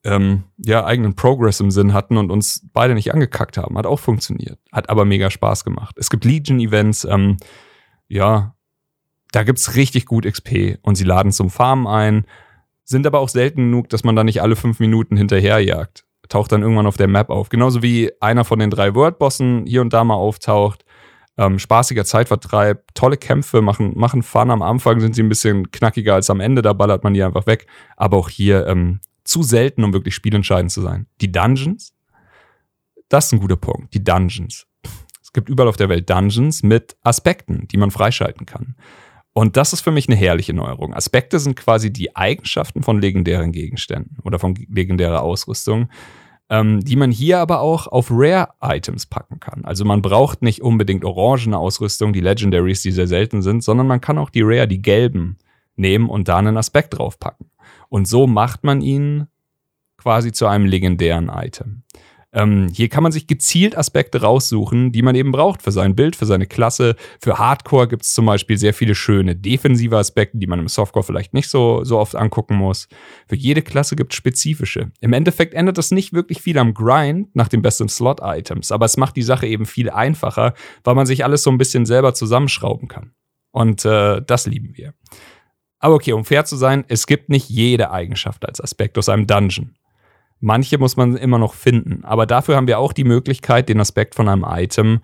Speaker 5: ähm, ja eigenen Progress im Sinn hatten und uns beide nicht angekackt haben. Hat auch funktioniert, hat aber mega Spaß gemacht. Es gibt Legion Events. Ähm, ja, da gibt's richtig gut XP und sie laden zum Farmen ein, sind aber auch selten genug, dass man da nicht alle fünf Minuten hinterherjagt. Taucht dann irgendwann auf der Map auf. Genauso wie einer von den drei Wordbossen hier und da mal auftaucht. Ähm, spaßiger Zeitvertreib, tolle Kämpfe, machen, machen Fun. Am Anfang sind sie ein bisschen knackiger als am Ende, da ballert man die einfach weg. Aber auch hier ähm, zu selten, um wirklich spielentscheidend zu sein. Die Dungeons, das ist ein guter Punkt. Die Dungeons. Es gibt überall auf der Welt Dungeons mit Aspekten, die man freischalten kann. Und das ist für mich eine herrliche Neuerung. Aspekte sind quasi die Eigenschaften von legendären Gegenständen oder von legendärer Ausrüstung, ähm, die man hier aber auch auf Rare-Items packen kann. Also man braucht nicht unbedingt orangene Ausrüstung, die Legendaries, die sehr selten sind, sondern man kann auch die Rare, die gelben, nehmen und da einen Aspekt draufpacken. Und so macht man ihn quasi zu einem legendären Item. Ähm, hier kann man sich gezielt Aspekte raussuchen, die man eben braucht für sein Bild, für seine Klasse. Für Hardcore gibt es zum Beispiel sehr viele schöne defensive Aspekte, die man im Softcore vielleicht nicht so, so oft angucken muss. Für jede Klasse gibt es spezifische. Im Endeffekt ändert das nicht wirklich viel am Grind nach den besten Slot-Items, aber es macht die Sache eben viel einfacher, weil man sich alles so ein bisschen selber zusammenschrauben kann. Und äh, das lieben wir. Aber okay, um fair zu sein, es gibt nicht jede Eigenschaft als Aspekt aus einem Dungeon. Manche muss man immer noch finden. Aber dafür haben wir auch die Möglichkeit, den Aspekt von einem Item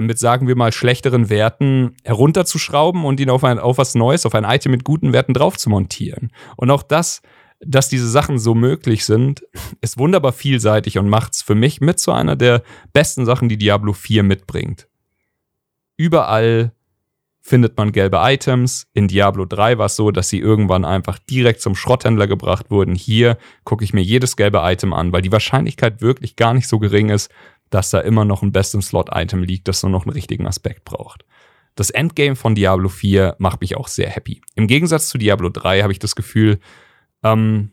Speaker 5: mit, sagen wir mal, schlechteren Werten herunterzuschrauben und ihn auf, ein, auf was Neues, auf ein Item mit guten Werten drauf zu montieren. Und auch das, dass diese Sachen so möglich sind, ist wunderbar vielseitig und macht es für mich mit zu einer der besten Sachen, die Diablo 4 mitbringt. Überall findet man gelbe Items. In Diablo 3 war es so, dass sie irgendwann einfach direkt zum Schrotthändler gebracht wurden. Hier gucke ich mir jedes gelbe Item an, weil die Wahrscheinlichkeit wirklich gar nicht so gering ist, dass da immer noch ein Best im Slot-Item liegt, das nur noch einen richtigen Aspekt braucht. Das Endgame von Diablo 4 macht mich auch sehr happy. Im Gegensatz zu Diablo 3 habe ich das Gefühl, ähm,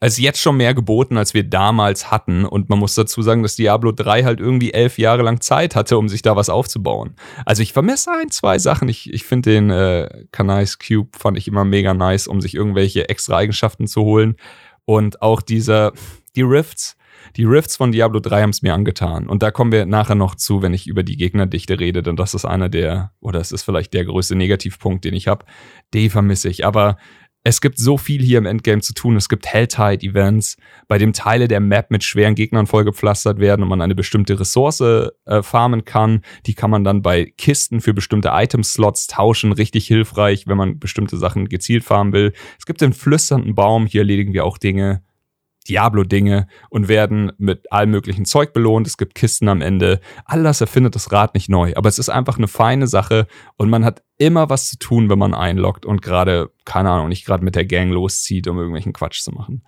Speaker 5: also jetzt schon mehr geboten, als wir damals hatten. Und man muss dazu sagen, dass Diablo 3 halt irgendwie elf Jahre lang Zeit hatte, um sich da was aufzubauen. Also ich vermisse ein, zwei Sachen. Ich, ich finde den äh, Canais Cube fand ich immer mega nice, um sich irgendwelche extra Eigenschaften zu holen. Und auch diese, die Rifts, die Rifts von Diablo 3 haben es mir angetan. Und da kommen wir nachher noch zu, wenn ich über die Gegnerdichte rede, denn das ist einer der, oder es ist vielleicht der größte Negativpunkt, den ich habe. Die vermisse ich. Aber es gibt so viel hier im Endgame zu tun. Es gibt Helltide-Events, bei dem Teile der Map mit schweren Gegnern vollgepflastert werden und man eine bestimmte Ressource äh, farmen kann. Die kann man dann bei Kisten für bestimmte Item-Slots tauschen. Richtig hilfreich, wenn man bestimmte Sachen gezielt farmen will. Es gibt den flüsternden Baum. Hier erledigen wir auch Dinge, Diablo-Dinge und werden mit allem möglichen Zeug belohnt. Es gibt Kisten am Ende. All das erfindet das Rad nicht neu, aber es ist einfach eine feine Sache und man hat immer was zu tun, wenn man einloggt und gerade, keine Ahnung, nicht gerade mit der Gang loszieht, um irgendwelchen Quatsch zu machen.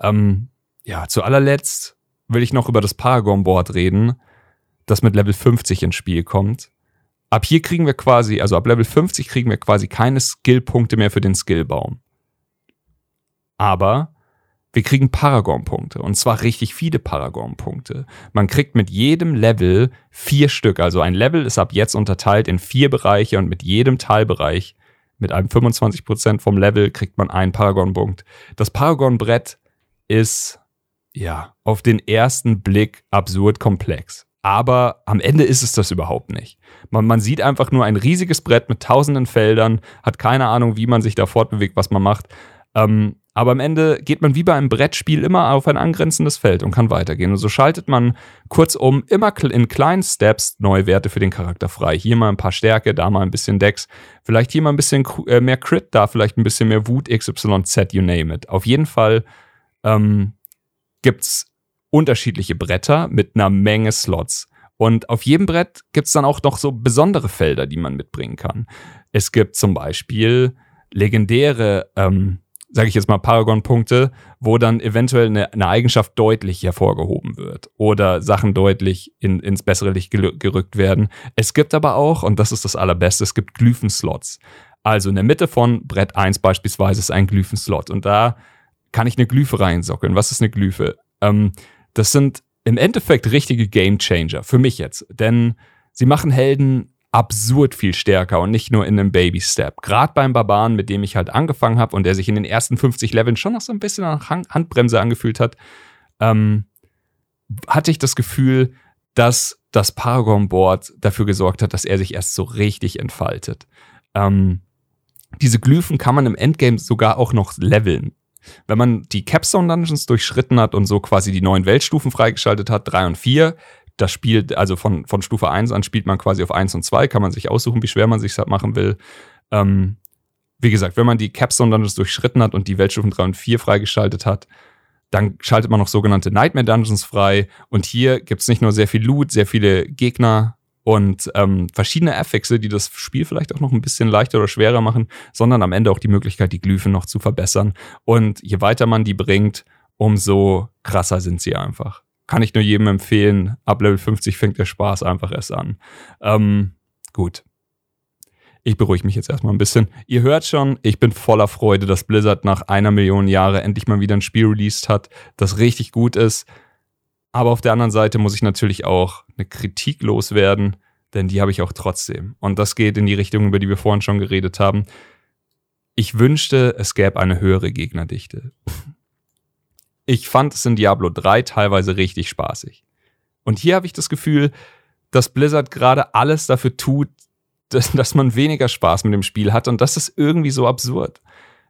Speaker 5: Ähm, ja, zu allerletzt will ich noch über das Paragon-Board reden, das mit Level 50 ins Spiel kommt. Ab hier kriegen wir quasi, also ab Level 50 kriegen wir quasi keine Skillpunkte mehr für den Skillbaum. Aber wir kriegen Paragon-Punkte und zwar richtig viele Paragon-Punkte. Man kriegt mit jedem Level vier Stück. Also ein Level ist ab jetzt unterteilt in vier Bereiche und mit jedem Teilbereich mit einem 25% vom Level kriegt man einen Paragon-Punkt. Das Paragon-Brett ist, ja, auf den ersten Blick absurd komplex. Aber am Ende ist es das überhaupt nicht. Man, man sieht einfach nur ein riesiges Brett mit tausenden Feldern, hat keine Ahnung, wie man sich da fortbewegt, was man macht. Ähm, aber am Ende geht man wie bei einem Brettspiel immer auf ein angrenzendes Feld und kann weitergehen. Und so schaltet man kurzum immer in kleinen Steps neue Werte für den Charakter frei. Hier mal ein paar Stärke, da mal ein bisschen Dex, vielleicht hier mal ein bisschen äh, mehr Crit, da vielleicht ein bisschen mehr Wut, XYZ, you name it. Auf jeden Fall ähm, gibt's unterschiedliche Bretter mit einer Menge Slots. Und auf jedem Brett gibt's dann auch noch so besondere Felder, die man mitbringen kann. Es gibt zum Beispiel legendäre ähm, sage ich jetzt mal, Paragon-Punkte, wo dann eventuell eine, eine, Eigenschaft deutlich hervorgehoben wird oder Sachen deutlich in, ins bessere Licht gerückt werden. Es gibt aber auch, und das ist das Allerbeste, es gibt Glyphenslots. Also in der Mitte von Brett 1 beispielsweise ist ein Glyphenslot und da kann ich eine Glyphe reinsockeln. Was ist eine Glyphe? Ähm, das sind im Endeffekt richtige Game Changer, für mich jetzt, denn sie machen Helden absurd viel stärker und nicht nur in einem Baby-Step. Gerade beim Barbaren, mit dem ich halt angefangen habe und der sich in den ersten 50 Leveln schon noch so ein bisschen nach Handbremse angefühlt hat, ähm, hatte ich das Gefühl, dass das Paragon-Board dafür gesorgt hat, dass er sich erst so richtig entfaltet. Ähm, diese Glyphen kann man im Endgame sogar auch noch leveln. Wenn man die Capstone Dungeons durchschritten hat und so quasi die neuen Weltstufen freigeschaltet hat, drei und vier, das Spiel, also von, von Stufe 1 an spielt man quasi auf 1 und 2, kann man sich aussuchen, wie schwer man sich machen will. Ähm, wie gesagt, wenn man die Capstone Dungeons durchschritten hat und die Weltstufen 3 und 4 freigeschaltet hat, dann schaltet man noch sogenannte Nightmare Dungeons frei. Und hier gibt's nicht nur sehr viel Loot, sehr viele Gegner und ähm, verschiedene Affixe, die das Spiel vielleicht auch noch ein bisschen leichter oder schwerer machen, sondern am Ende auch die Möglichkeit, die Glyphen noch zu verbessern. Und je weiter man die bringt, umso krasser sind sie einfach kann ich nur jedem empfehlen. Ab Level 50 fängt der Spaß einfach erst an. Ähm, gut. Ich beruhige mich jetzt erstmal ein bisschen. Ihr hört schon, ich bin voller Freude, dass Blizzard nach einer Million Jahre endlich mal wieder ein Spiel released hat, das richtig gut ist. Aber auf der anderen Seite muss ich natürlich auch eine Kritik loswerden, denn die habe ich auch trotzdem. Und das geht in die Richtung, über die wir vorhin schon geredet haben. Ich wünschte, es gäbe eine höhere Gegnerdichte ich fand es in Diablo 3 teilweise richtig spaßig. Und hier habe ich das Gefühl, dass Blizzard gerade alles dafür tut, dass, dass, man weniger Spaß mit dem Spiel hat. Und das ist irgendwie so absurd.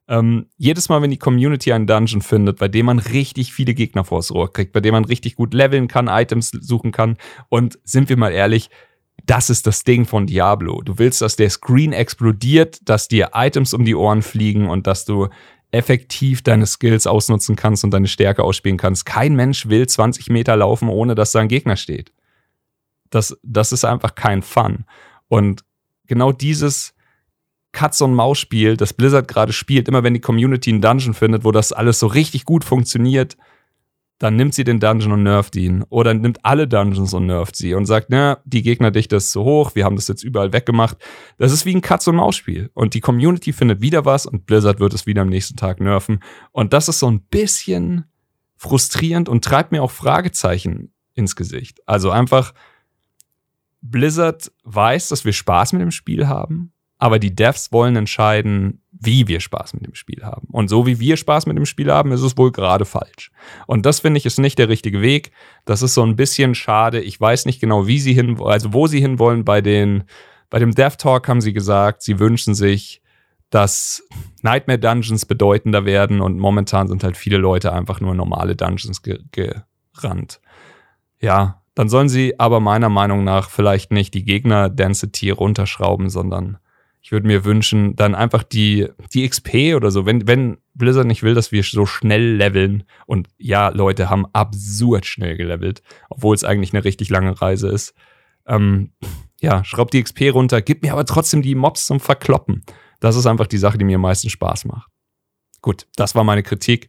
Speaker 5: Ähm, jedes Mal, wenn die Community einen Dungeon findet, bei dem man richtig viele Gegner vors Rohr kriegt, bei dem man richtig gut leveln kann, Items suchen kann. Und sind wir mal ehrlich, das ist das Ding von Diablo. Du willst, dass der Screen explodiert, dass dir Items um die Ohren fliegen und dass du effektiv deine Skills ausnutzen kannst und deine Stärke ausspielen kannst. Kein Mensch will 20 Meter laufen, ohne dass da ein Gegner steht. Das, das ist einfach kein Fun. Und genau dieses Katz- und Maus-Spiel, das Blizzard gerade spielt, immer wenn die Community einen Dungeon findet, wo das alles so richtig gut funktioniert, dann nimmt sie den Dungeon und nervt ihn. Oder nimmt alle Dungeons und nervt sie und sagt, na, die Gegnerdichte ist zu hoch, wir haben das jetzt überall weggemacht. Das ist wie ein Katz-und-Maus-Spiel. Und die Community findet wieder was und Blizzard wird es wieder am nächsten Tag nerven. Und das ist so ein bisschen frustrierend und treibt mir auch Fragezeichen ins Gesicht. Also einfach, Blizzard weiß, dass wir Spaß mit dem Spiel haben aber die Devs wollen entscheiden, wie wir Spaß mit dem Spiel haben. Und so wie wir Spaß mit dem Spiel haben, ist es wohl gerade falsch. Und das finde ich ist nicht der richtige Weg. Das ist so ein bisschen schade. Ich weiß nicht genau, wie sie hin, also wo sie hinwollen. Bei den, bei dem Dev Talk haben sie gesagt, sie wünschen sich, dass Nightmare Dungeons bedeutender werden und momentan sind halt viele Leute einfach nur normale Dungeons ge gerannt. Ja, dann sollen sie aber meiner Meinung nach vielleicht nicht die Gegner-Density runterschrauben, sondern ich würde mir wünschen, dann einfach die, die XP oder so, wenn, wenn Blizzard nicht will, dass wir so schnell leveln und ja, Leute haben absurd schnell gelevelt, obwohl es eigentlich eine richtig lange Reise ist. Ähm, ja, schraubt die XP runter, gib mir aber trotzdem die Mobs zum Verkloppen. Das ist einfach die Sache, die mir am meisten Spaß macht. Gut, das war meine Kritik.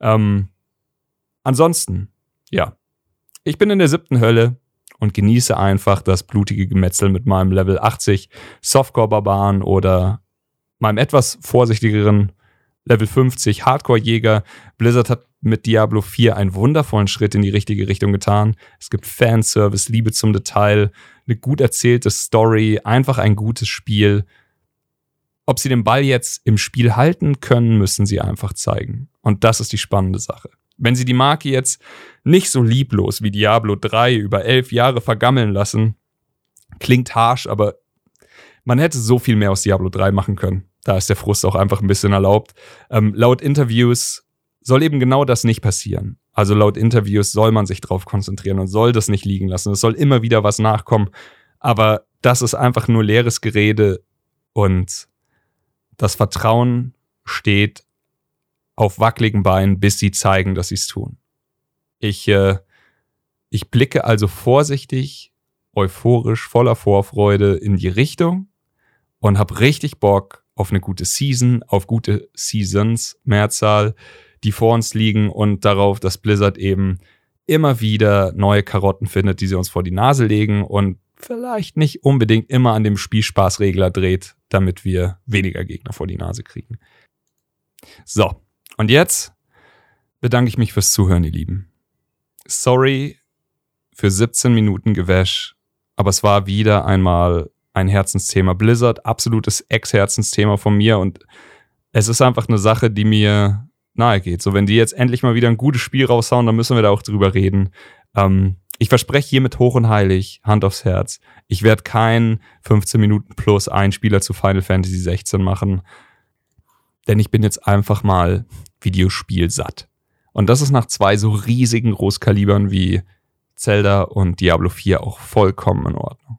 Speaker 5: Ähm, ansonsten, ja, ich bin in der siebten Hölle und genieße einfach das blutige Gemetzel mit meinem Level 80 Softcore-Barbaren oder meinem etwas vorsichtigeren Level 50 Hardcore-Jäger. Blizzard hat mit Diablo 4 einen wundervollen Schritt in die richtige Richtung getan. Es gibt Fanservice, Liebe zum Detail, eine gut erzählte Story, einfach ein gutes Spiel. ob sie den Ball jetzt im Spiel halten können, müssen sie einfach zeigen. Und das ist die spannende Sache. Wenn sie die Marke jetzt nicht so lieblos wie Diablo 3 über elf Jahre vergammeln lassen, klingt harsh, aber man hätte so viel mehr aus Diablo 3 machen können. Da ist der Frust auch einfach ein bisschen erlaubt. Ähm, laut Interviews soll eben genau das nicht passieren. Also laut Interviews soll man sich darauf konzentrieren und soll das nicht liegen lassen. Es soll immer wieder was nachkommen. Aber das ist einfach nur leeres Gerede und das Vertrauen steht auf wackeligen Beinen, bis sie zeigen, dass sie es tun. Ich, äh, ich blicke also vorsichtig, euphorisch, voller Vorfreude in die Richtung und habe richtig Bock auf eine gute Season, auf gute Seasons, Mehrzahl, die vor uns liegen und darauf, dass Blizzard eben immer wieder neue Karotten findet, die sie uns vor die Nase legen und vielleicht nicht unbedingt immer an dem Spielspaßregler dreht, damit wir weniger Gegner vor die Nase kriegen. So, und jetzt bedanke ich mich fürs Zuhören, ihr Lieben. Sorry für 17 Minuten Gewäsch, aber es war wieder einmal ein Herzensthema. Blizzard, absolutes Ex-Herzensthema von mir und es ist einfach eine Sache, die mir nahe geht. So, wenn die jetzt endlich mal wieder ein gutes Spiel raushauen, dann müssen wir da auch drüber reden. Ähm, ich verspreche hiermit hoch und heilig, Hand aufs Herz, ich werde kein 15 Minuten plus ein Spieler zu Final Fantasy 16 machen, denn ich bin jetzt einfach mal Videospiel satt. Und das ist nach zwei so riesigen Großkalibern wie Zelda und Diablo 4 auch vollkommen in Ordnung.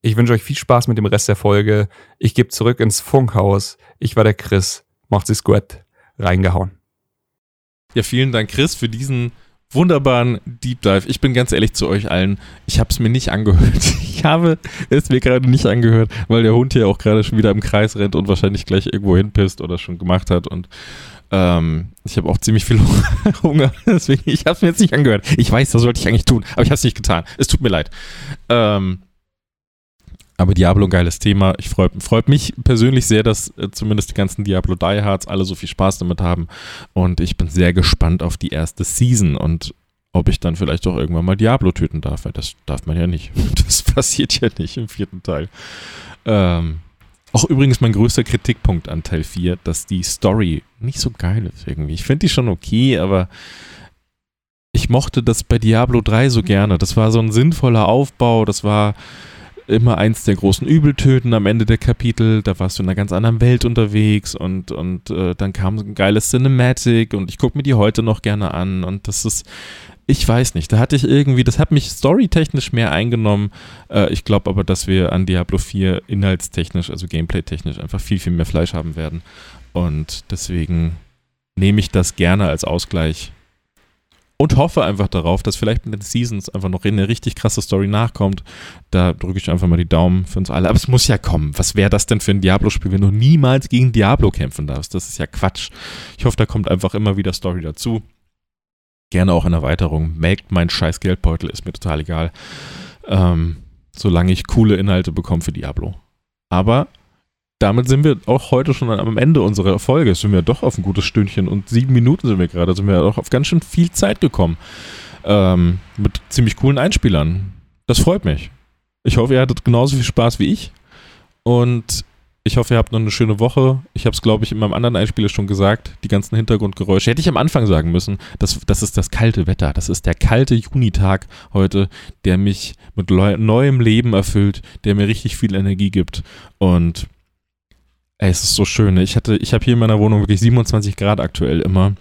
Speaker 5: Ich wünsche euch viel Spaß mit dem Rest der Folge. Ich gebe zurück ins Funkhaus. Ich war der Chris. Macht's gut. Reingehauen.
Speaker 1: Ja, vielen Dank, Chris, für diesen wunderbaren Deep Dive. Ich bin ganz ehrlich zu euch allen, ich habe es mir nicht angehört. Ich habe es mir gerade nicht angehört, weil der Hund hier auch gerade schon wieder im Kreis rennt und wahrscheinlich gleich irgendwo hinpisst oder schon gemacht hat und ähm, ich habe auch ziemlich viel Hunger, deswegen ich habe es mir jetzt nicht angehört. Ich weiß, das sollte ich eigentlich tun, aber ich habe es nicht getan. Es tut mir leid. Ähm, aber Diablo ein geiles Thema. Ich freut, freut mich persönlich sehr, dass äh, zumindest die ganzen Diablo Diehards alle so viel Spaß damit haben. Und ich bin sehr gespannt auf die erste Season und ob ich dann vielleicht auch irgendwann mal Diablo töten darf. Das darf man ja nicht. Das passiert ja nicht im vierten Teil. Ähm, auch übrigens mein größter Kritikpunkt an Teil 4, dass die Story nicht so geil ist irgendwie. Ich finde die schon okay, aber ich mochte das bei Diablo 3 so gerne. Das war so ein sinnvoller Aufbau, das war immer eins der großen Übeltöten am Ende der Kapitel. Da warst du in einer ganz anderen Welt unterwegs und, und äh, dann kam ein geiles Cinematic und ich gucke mir die heute noch gerne an und das ist, ich weiß nicht, da hatte ich irgendwie, das hat mich storytechnisch mehr eingenommen. Äh, ich glaube aber, dass wir an Diablo 4 inhaltstechnisch, also gameplay-technisch einfach viel, viel mehr Fleisch haben werden und deswegen nehme ich das gerne als Ausgleich und hoffe einfach darauf, dass vielleicht mit den Seasons einfach noch eine richtig krasse Story nachkommt. Da drücke ich einfach mal die Daumen für uns alle. Aber es muss ja kommen. Was wäre das denn für ein Diablo-Spiel, wenn du niemals gegen Diablo kämpfen darfst? Das ist ja Quatsch. Ich hoffe, da kommt einfach immer wieder Story dazu. Gerne auch eine Erweiterung. Melkt mein scheiß Geldbeutel, ist mir total egal. Ähm, solange ich coole Inhalte bekomme für Diablo. Aber damit sind wir auch heute schon am Ende unserer Folge. Sind wir doch auf ein gutes Stündchen und sieben Minuten sind wir gerade. Sind wir auch auf ganz schön viel Zeit gekommen. Ähm, mit ziemlich coolen Einspielern. Das freut mich. Ich hoffe, ihr hattet genauso viel Spaß wie ich. Und ich hoffe, ihr habt noch eine schöne Woche. Ich habe es, glaube ich, in meinem anderen Einspieler schon gesagt. Die ganzen Hintergrundgeräusche. Hätte ich am Anfang sagen müssen. Das, das ist das kalte Wetter. Das ist der kalte Junitag heute, der mich mit neuem Leben erfüllt, der mir richtig viel Energie gibt. Und Ey, es ist so schön. Ne? Ich hatte, ich habe hier in meiner Wohnung wirklich 27 Grad aktuell immer,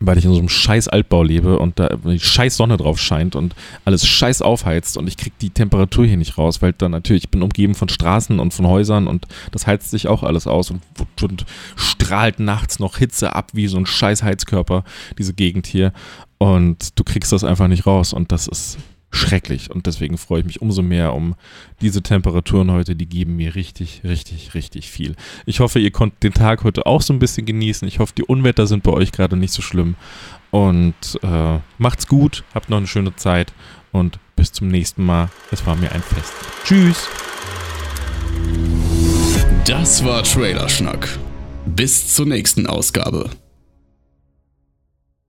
Speaker 1: weil ich in so einem scheiß Altbau lebe und da die scheiß Sonne drauf scheint und alles scheiß aufheizt und ich krieg die Temperatur hier nicht raus, weil dann natürlich, ich bin umgeben von Straßen und von Häusern und das heizt sich auch alles aus und, und strahlt nachts noch Hitze ab wie so ein scheiß Heizkörper, diese Gegend hier. Und du kriegst das einfach nicht raus und das ist schrecklich. Und deswegen freue ich mich umso mehr um diese Temperaturen heute. Die geben mir richtig, richtig, richtig viel. Ich hoffe, ihr konntet den Tag heute auch so ein bisschen genießen. Ich hoffe, die Unwetter sind bei euch gerade nicht so schlimm. Und äh, macht's gut, habt noch eine schöne Zeit und bis zum nächsten Mal. Es war mir ein Fest. Tschüss.
Speaker 2: Das war Trailer Schnack. Bis zur nächsten Ausgabe.